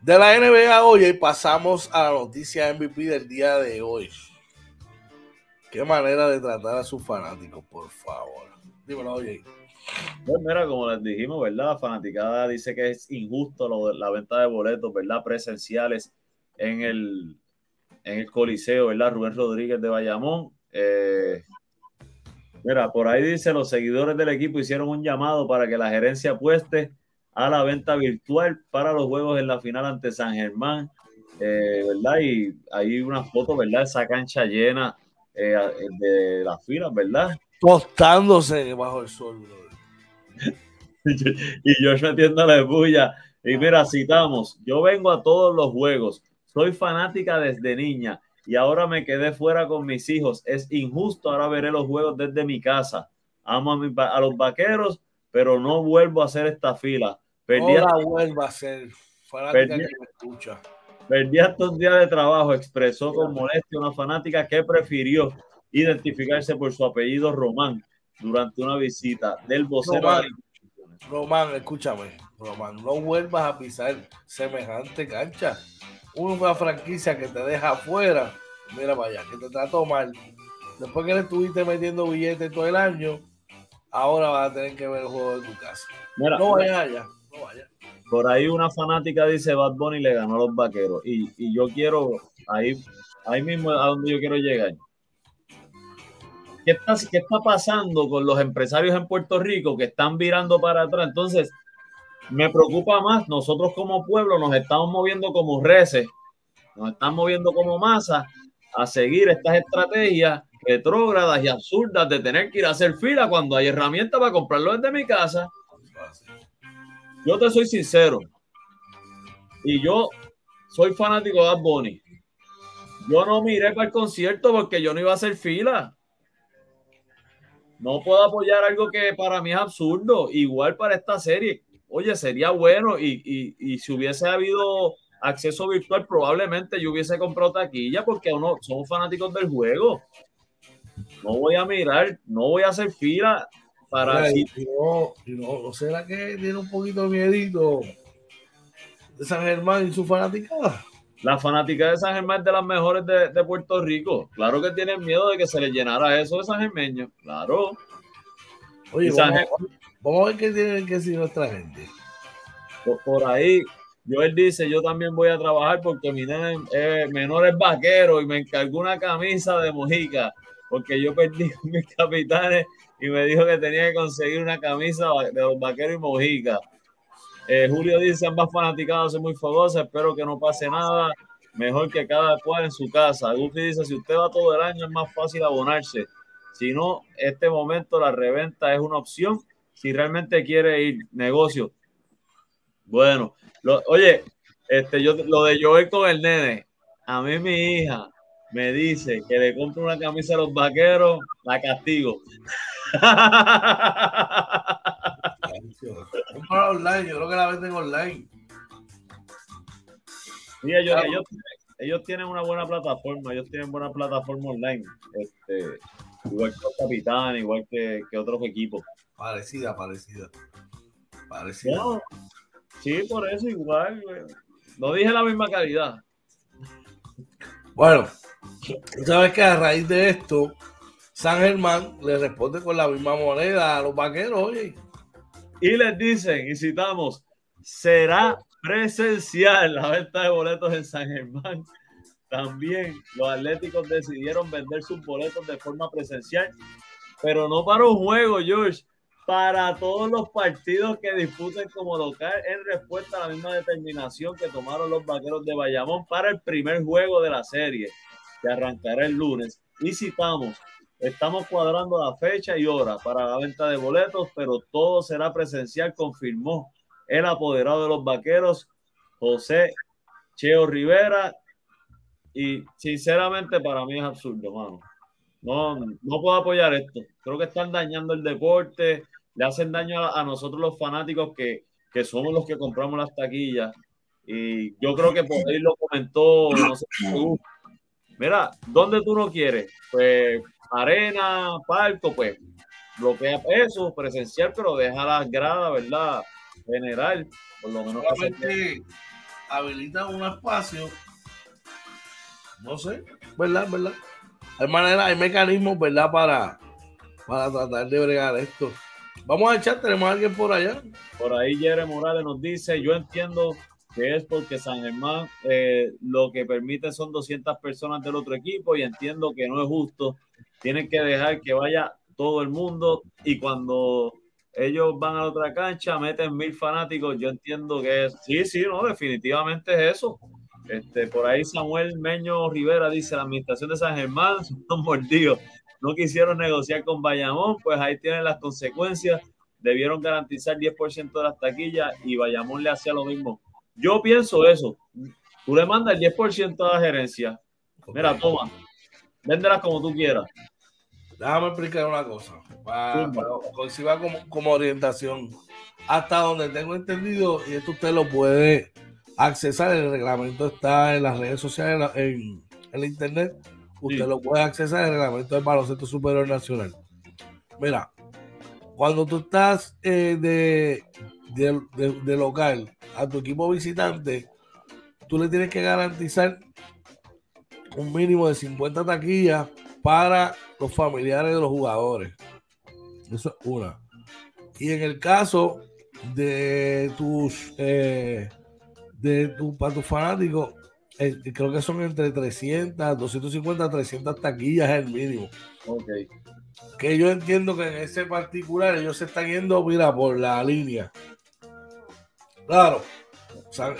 De la NBA hoy pasamos a la noticia MVP del día de hoy. Qué manera de tratar a sus fanáticos, por favor. Dímelo, oye. Pues mira, como les dijimos, ¿verdad? La fanaticada dice que es injusto lo la venta de boletos, ¿verdad? Presenciales en el, en el Coliseo, ¿verdad? Rubén Rodríguez de Bayamón. Eh, mira, por ahí dice, los seguidores del equipo hicieron un llamado para que la gerencia apueste a la venta virtual para los juegos en la final ante San Germán, eh, ¿verdad? Y hay una foto, ¿verdad? Esa cancha llena eh, de las filas, ¿verdad? Tostándose bajo el sol, y yo metiendo la bulla. Y mira, citamos, yo vengo a todos los juegos, soy fanática desde niña y ahora me quedé fuera con mis hijos. Es injusto, ahora veré los juegos desde mi casa. Amo a, los vaqueros, pero no vuelvo a hacer esta fila. Perdí no la vuelvo a hacer. Fanática que me escucha. Perdí estos días de trabajo, expresó con molestia una fanática que prefirió identificarse por su apellido Román durante una visita del vocero. Román, escúchame, Román, no vuelvas a pisar semejante cancha. Una franquicia que te deja afuera, mira para allá, que te trató mal. Después que le estuviste metiendo billetes todo el año, ahora vas a tener que ver el juego de tu casa. no vayas allá, no vayas. Por ahí una fanática dice Bad Bunny le ganó a los vaqueros. Y, y yo quiero, ahí, ahí mismo a donde yo quiero llegar. ¿Qué está, ¿Qué está pasando con los empresarios en Puerto Rico que están virando para atrás? Entonces, me preocupa más, nosotros como pueblo nos estamos moviendo como reces, nos estamos moviendo como masa a seguir estas estrategias retrógradas y absurdas de tener que ir a hacer fila cuando hay herramientas para comprarlo desde mi casa. Yo te soy sincero. Y yo soy fanático de Bad Bunny. Yo no miré para el concierto porque yo no iba a hacer fila. No puedo apoyar algo que para mí es absurdo. Igual para esta serie. Oye, sería bueno y, si hubiese habido acceso virtual, probablemente yo hubiese comprado taquilla porque uno somos fanáticos del juego. No voy a mirar, no voy a hacer fila para. no, no, ¿Será que tiene un poquito de miedito de San Germán y su fanaticada? La fanática de San Germán es de las mejores de, Puerto Rico. Claro que tienen miedo de que se les llenara eso de San Germeño. Claro. Oye, vamos, a ver qué tienen que decir nuestra gente. Por, ahí, Joel dice, yo también voy a trabajar porque mi nene menor es vaquero y me encargó una camisa de mojica porque yo perdí mis capitanes y me dijo que tenía que conseguir una camisa de los vaqueros y mojica. Eh, Julio dice, ambas fanaticadas son muy fogosas, espero que no pase nada, mejor que cada cual en su casa. Goofy dice, si usted va todo el año es más fácil abonarse. Si no, este momento la reventa es una opción si realmente quiere ir negocio. Bueno, oye, este, yo, lo de Joel con el nene, a mí mi hija me dice que le compro una camisa a los vaqueros, la castigo. online, yo creo que la venden online. Sí, ellos, ellos, tienen una buena plataforma, ellos tienen buena plataforma online. Este, igual que los Capitán, igual que, otros equipos. Parecida, parecida. Parecida. sí, por eso igual. No dije la misma calidad. Bueno, sabes que a raíz de esto, San Germán le responde con la misma moneda a los vaqueros, oye. Y les dicen, y citamos, será presencial la venta de boletos en San Germán. También los atléticos decidieron vender sus boletos de forma presencial, pero no para un juego, George, para todos los partidos que disputen como local en respuesta a la misma determinación que tomaron los vaqueros de Bayamón para el primer juego de la serie, que arrancará el lunes. Y citamos, Estamos cuadrando la fecha y hora para la venta de boletos, pero todo será presencial, confirmó el apoderado de los vaqueros, José Cheo Rivera. Y sinceramente para mí es absurdo, mano. No, no puedo apoyar esto. Creo que están dañando el deporte, le hacen daño a, nosotros los fanáticos que, que, somos los que compramos las taquillas. Y yo creo que por ahí lo comentó, no sé, Mira, ¿dónde tú no quieres? Pues arena, palco, pues bloquea eso, presencial, pero deja la grada, ¿verdad? General, por lo menos. Solamente habilita un espacio. No sé, ¿verdad? ¿verdad? Hay manera, hay mecanismos, ¿verdad? Para, para tratar de bregar esto. Vamos a echar, tenemos a alguien por allá. Por ahí Jere Morales nos dice, yo entiendo que es porque San Germán eh, lo que permite son 200 personas del otro equipo y entiendo que no es justo. Tienen que dejar que vaya todo el mundo y cuando ellos van a la otra cancha meten mil fanáticos, yo entiendo que es, sí, sí, no, definitivamente es eso. Este, por ahí Samuel Meño Rivera dice, la administración de San Germán son mordidos, no quisieron negociar con Bayamón, pues ahí tienen las consecuencias, debieron garantizar 10% de las taquillas y Bayamón le hacía lo mismo. Yo pienso eso, tú le mandas el 10% a la gerencia, mira, toma, véndelas como tú quieras. Déjame explicar una cosa, para, como, como orientación. Hasta donde tengo entendido, y esto usted lo puede accesar, el reglamento está en las redes sociales, en, el internet, usted lo puede accesar, el reglamento del baloncesto superior nacional. Mira, cuando tú estás eh, de, de, local a tu equipo visitante, tú le tienes que garantizar un mínimo de 50 taquillas para los familiares de los jugadores. Eso es una. Y en el caso de tus eh, de tu, para tus fanáticos, eh, creo que son entre 300, 250, 300 taquillas es el mínimo. Ok. Que yo entiendo que en ese particular ellos se están yendo, mira, por la línea. Claro,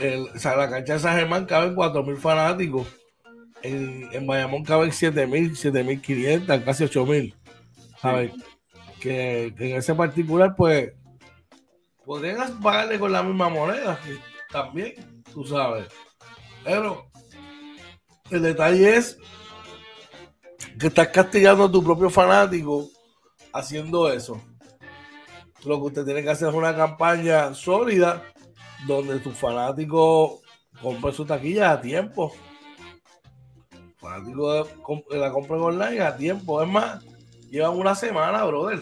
el, la cancha de San Germán caben 4.000 fanáticos. En, en Bayamón caben 7.000, 7.500, casi 8.000. ¿Sabes? Que, que, en ese particular, pues, podrían pagarle con la misma moneda también tú sabes. Pero el detalle es que estás castigando a tu propio fanático haciendo eso. Lo que usted tiene que hacer es una campaña sólida donde tu fanático compre su taquilla a tiempo. Fanático la compren online a tiempo. Es más, llevan una semana, brother.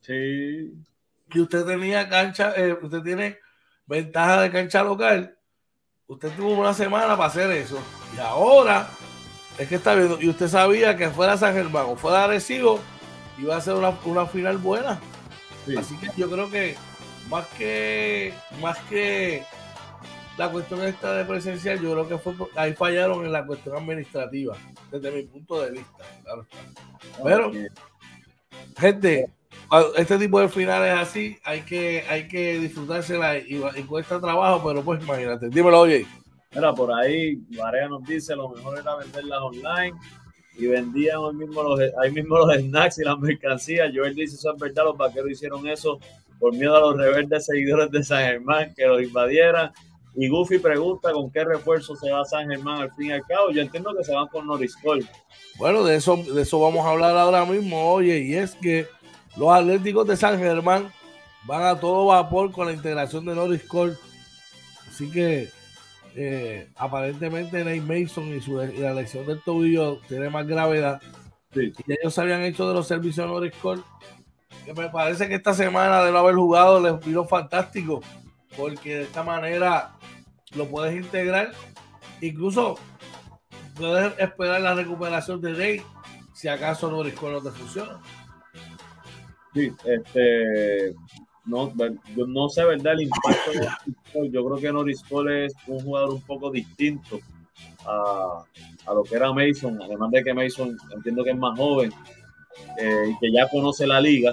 Sí. Y usted tenía cancha, eh, usted tiene ventaja de cancha local Usted tuvo una semana para hacer eso. Y ahora es que está viendo. Y usted sabía que fuera San Germán o fuera Arecibo, iba a ser una, final buena. Así que yo creo que más que más que la cuestión esta de presencial, yo creo que fue ahí fallaron en la cuestión administrativa, desde mi punto de vista. Pero, gente, este tipo de finales así, hay que, hay que disfrutársela y, cuesta trabajo, pero pues imagínate. Dímelo, oye. Mira, por ahí, Marea nos dice, lo mejor era venderlas online y vendían ahí mismo los, ahí mismo los snacks y las mercancías. Joel dice, eso es verdad, los vaqueros hicieron eso por miedo a los rebeldes seguidores de San Germán que los invadieran. Y Goofy pregunta con qué refuerzo se va San Germán al fin y al cabo. Yo entiendo que se van con Norris Cole. Bueno, de eso, de eso vamos a hablar ahora mismo, oye, y es que los Atléticos de San Germán van a todo vapor con la integración de Norris Cole. Así que eh, aparentemente Nate Mason y, su, la lesión del tobillo tiene más gravedad. Y ellos se habían hecho de los servicios de Norris Cole. Que me parece que esta semana de no haber jugado les vino fantástico. Porque de esta manera lo puedes integrar. Incluso puedes esperar la recuperación de Nate si acaso Norris Cole no te funciona. Sí, este, no, yo no sé, ¿verdad? El impacto de Yo creo que Norris Cole es un jugador un poco distinto a, a, lo que era Mason, además de que Mason entiendo que es más joven eh, y que ya conoce la liga.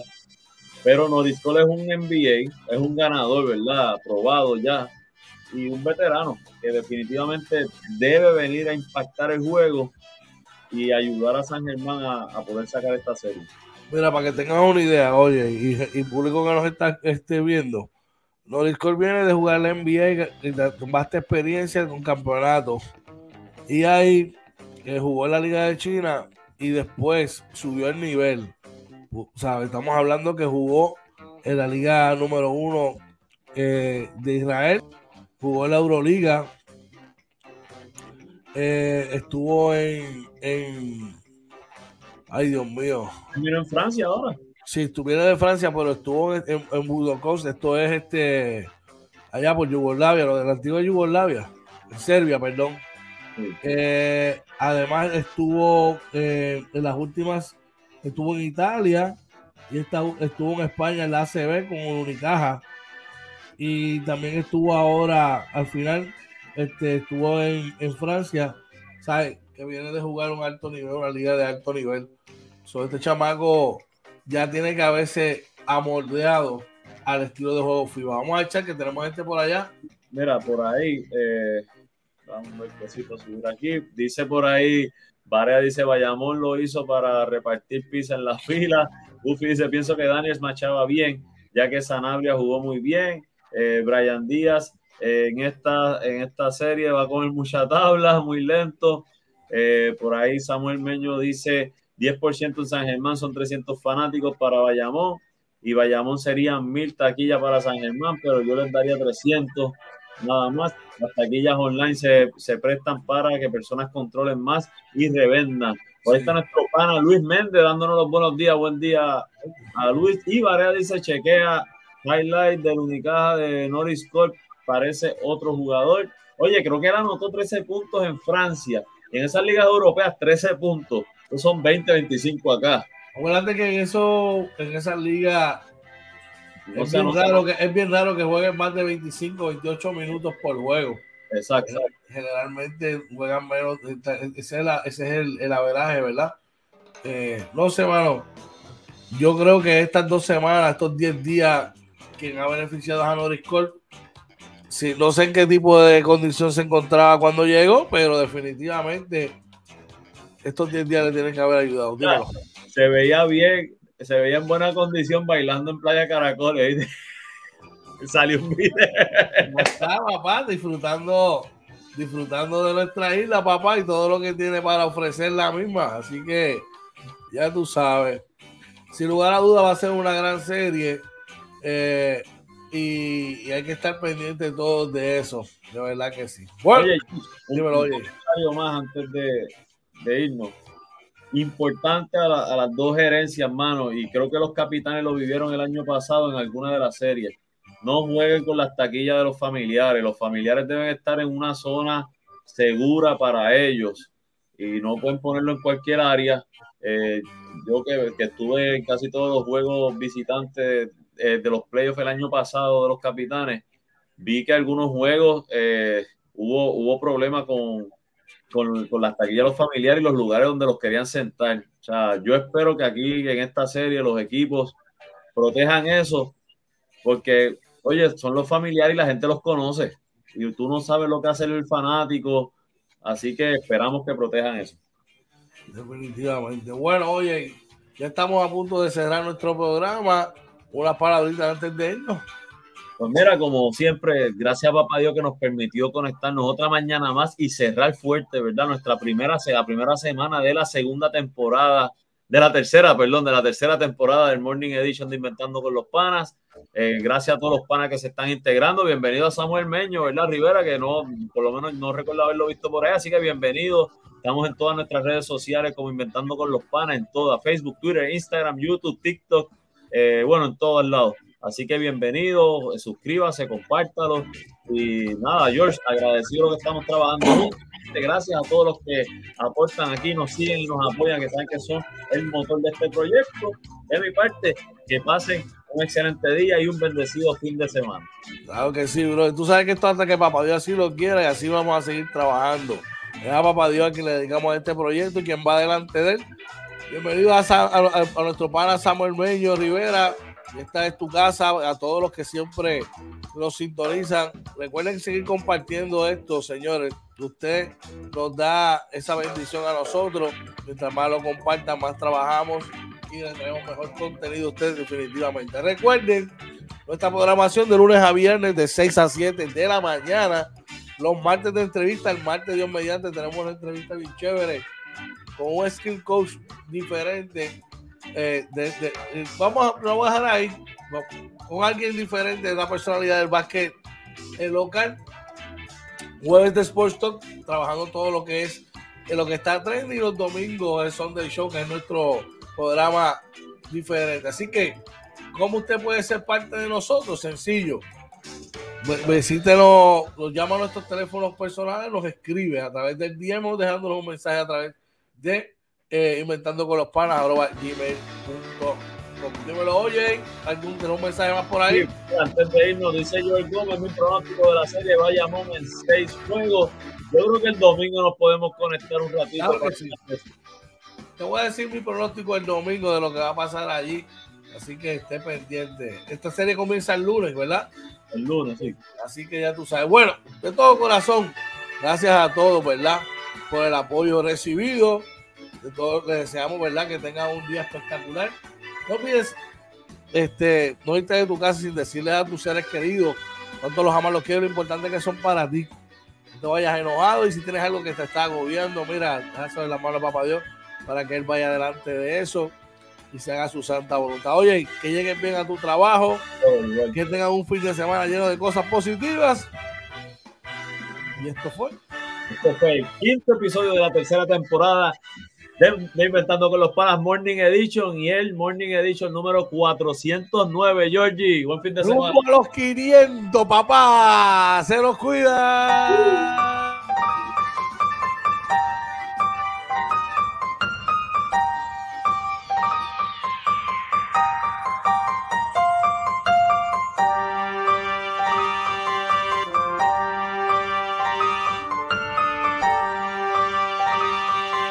Pero Norris Cole es un NBA, es un ganador, ¿verdad? Aprobado ya. Y un veterano que definitivamente debe venir a impactar el juego y ayudar a San Germán a, a poder sacar esta serie. Mira, para que tengan una idea, oye, y, público que nos está esté viendo, Norris Cole viene de jugar la NBA y vasta experiencia en un campeonato. Y ahí eh, jugó en la Liga de China y después subió el nivel. Estamos hablando que jugó en la Liga número uno eh, de Israel, jugó en la Euroliga, eh, estuvo en, en Ay, Dios mío. Terminó en Francia ahora. Sí, estuviera de Francia, pero estuvo en, en, en Esto es este allá por Yugoslavia, lo de la antigua Yugoslavia, en Serbia, perdón. Eh, además estuvo eh, en las últimas, estuvo en Italia y estuvo en España en la ACB con Unicaja y también estuvo ahora al final, este, estuvo en, Francia, ¿sabes? Que viene de jugar un alto nivel, una liga de alto nivel. So, este chamaco ya tiene que haberse amoldeado al estilo de juego FIBA. Vamos a echar que tenemos este por allá. Mira, por ahí, eh, vamos a ver subir aquí. Dice por ahí, Varea dice, Bayamón lo hizo para repartir pizza en la fila. Buffy dice, pienso que Daniels machaba bien, ya que Sanabria jugó muy bien. Eh, Brian Díaz eh, en, esta, en esta serie va a comer mucha tabla, muy lento. Por ahí Samuel Meño dice 10% en San Germán, son 300 fanáticos para Bayamón y Bayamón serían mil taquillas para San Germán, pero yo les daría 300 nada más. Las taquillas online se, se prestan para que personas controlen más y revendan. Por ahí está nuestro pana Luis Méndez dándonos los buenos días. Buen día a Luis. Y Varea dice: chequea highlight del Unicaja de Norris Corp. Parece otro jugador. Oye, creo que él anotó 13 puntos en Francia. En esas ligas europeas, 13 puntos. son 20, 25 acá. Acuérdate que en eso, en esa liga es, bien raro que, es bien raro que jueguen más de 25, 28 minutos por juego. Exacto. Generalmente juegan menos. Ese es, el, el, averaje, ¿verdad? Eh, no sé, mano. Yo creo que estas dos semanas, estos 10 días, quien ha beneficiado a Norris Corp, sí, no sé en qué tipo de condición se encontraba cuando llegó, pero definitivamente estos 10 días le tienen que haber ayudado se veía bien, se veía en buena condición bailando en Playa Caracoles. Salió un video. Está, papá, disfrutando, disfrutando de nuestra isla, papá, y todo lo que tiene para ofrecer la misma. Así que ya tú sabes. Sin lugar a duda va a ser una gran serie. Eh, y, hay que estar pendiente todos de eso. De verdad que sí. Bueno, oye, dímelo, oye. más antes de, de irnos importante a, las dos gerencias, mano, y creo que los capitanes lo vivieron el año pasado en alguna de las series. No jueguen con las taquillas de los familiares. Los familiares deben estar en una zona segura para ellos y no pueden ponerlo en cualquier área. Eh, yo que, estuve en casi todos los juegos visitantes eh, de los playoffs el año pasado de los capitanes, vi que algunos juegos eh, hubo, hubo problemas con, con, con las taquillas de los familiares y los lugares donde los querían sentar. O sea, yo espero que aquí en esta serie los equipos protejan eso, porque, oye, son los familiares y la gente los conoce. Y tú no sabes lo que hace el fanático, así que esperamos que protejan eso. Definitivamente. Bueno, oye, ya estamos a punto de cerrar nuestro programa. Una palabrita antes de irnos. Pues mira, como siempre, gracias a Papá Dios que nos permitió conectarnos otra mañana más y cerrar fuerte, ¿verdad? Nuestra primera, la primera semana de la segunda temporada, de la tercera, perdón, de la tercera temporada del Morning Edition de Inventando con los Panas. Eh, gracias a todos los panas que se están integrando. Bienvenido a Samuel Meño, ¿verdad? Rivera, que no, por lo menos no recuerdo haberlo visto por ahí, así que bienvenido. Estamos en todas nuestras redes sociales como Inventando con los Panas, en todas, Facebook, Twitter, Instagram, YouTube, TikTok, eh, bueno, en todos lados. Así que bienvenido, suscríbase, compártalo. Y nada, George, agradecido lo que estamos trabajando. Gracias a todos los que aportan aquí, nos siguen y nos apoyan, que saben que son el motor de este proyecto. De mi parte, que pasen un excelente día y un bendecido fin de semana. Claro que sí, bro. Tú sabes que esto hasta que Papá Dios así lo quiera y así vamos a seguir trabajando. Es a Papá Dios a quien le dedicamos a este proyecto y quien va delante de él. Bienvenido a, nuestro pana Samuel Meño Rivera, esta es tu casa. A todos los que siempre nos sintonizan, recuerden seguir compartiendo esto, señores. Usted nos da esa bendición a nosotros. Mientras más lo compartan, más trabajamos y tenemos mejor contenido a ustedes, definitivamente. Recuerden nuestra programación de lunes a viernes de 6 a 7 de la mañana. Los martes de entrevista, el martes Dios mediante, tenemos una entrevista bien chévere con un skill coach diferente eh, vamos a, trabajar ahí con alguien diferente de la personalidad del básquet local. Jueves de Sports Talk, trabajando todo lo que es lo que está trending los domingos el Sunday Show, que es nuestro programa diferente. Así que, ¿cómo usted puede ser parte de nosotros? Sencillo. Visítenos, nos llama a nuestros teléfonos personales, nos escribe a través del DM, dejándonos un mensaje a través de eh, inventando con los panas, arroba gmail.com. Dímelo, oye, algún un mensaje más por ahí. antes de irnos, dice Joel Gómez, mi pronóstico de la serie Bayamón en seis juegos. Yo creo que el domingo nos podemos conectar un ratito. Te voy a decir mi pronóstico el domingo de lo que va a pasar allí. Así que esté pendiente. Esta serie comienza el lunes, ¿verdad? El lunes, sí. Así que ya tú sabes. Bueno, de todo corazón, gracias a todos, ¿verdad? Por el apoyo recibido. De todos les deseamos, ¿verdad? Que tengan un día espectacular. No olvides este, no irte de tu casa sin decirle a tus seres queridos cuánto los amas, los quiero, lo importante que son para ti. No te vayas enojado y si tienes algo que te está agobiando, mira, déjalo la mano a papá Dios para que Él vaya delante de eso y se haga su santa voluntad. Oye, que lleguen bien a tu trabajo, que tengan un fin de semana lleno de cosas positivas. Y esto fue. Este fue el quinto episodio de la tercera temporada de, Inventando con los Panas Morning Edition y el Morning Edition número 409. Georgie, buen fin de semana. a los 500, papá. Se los cuida.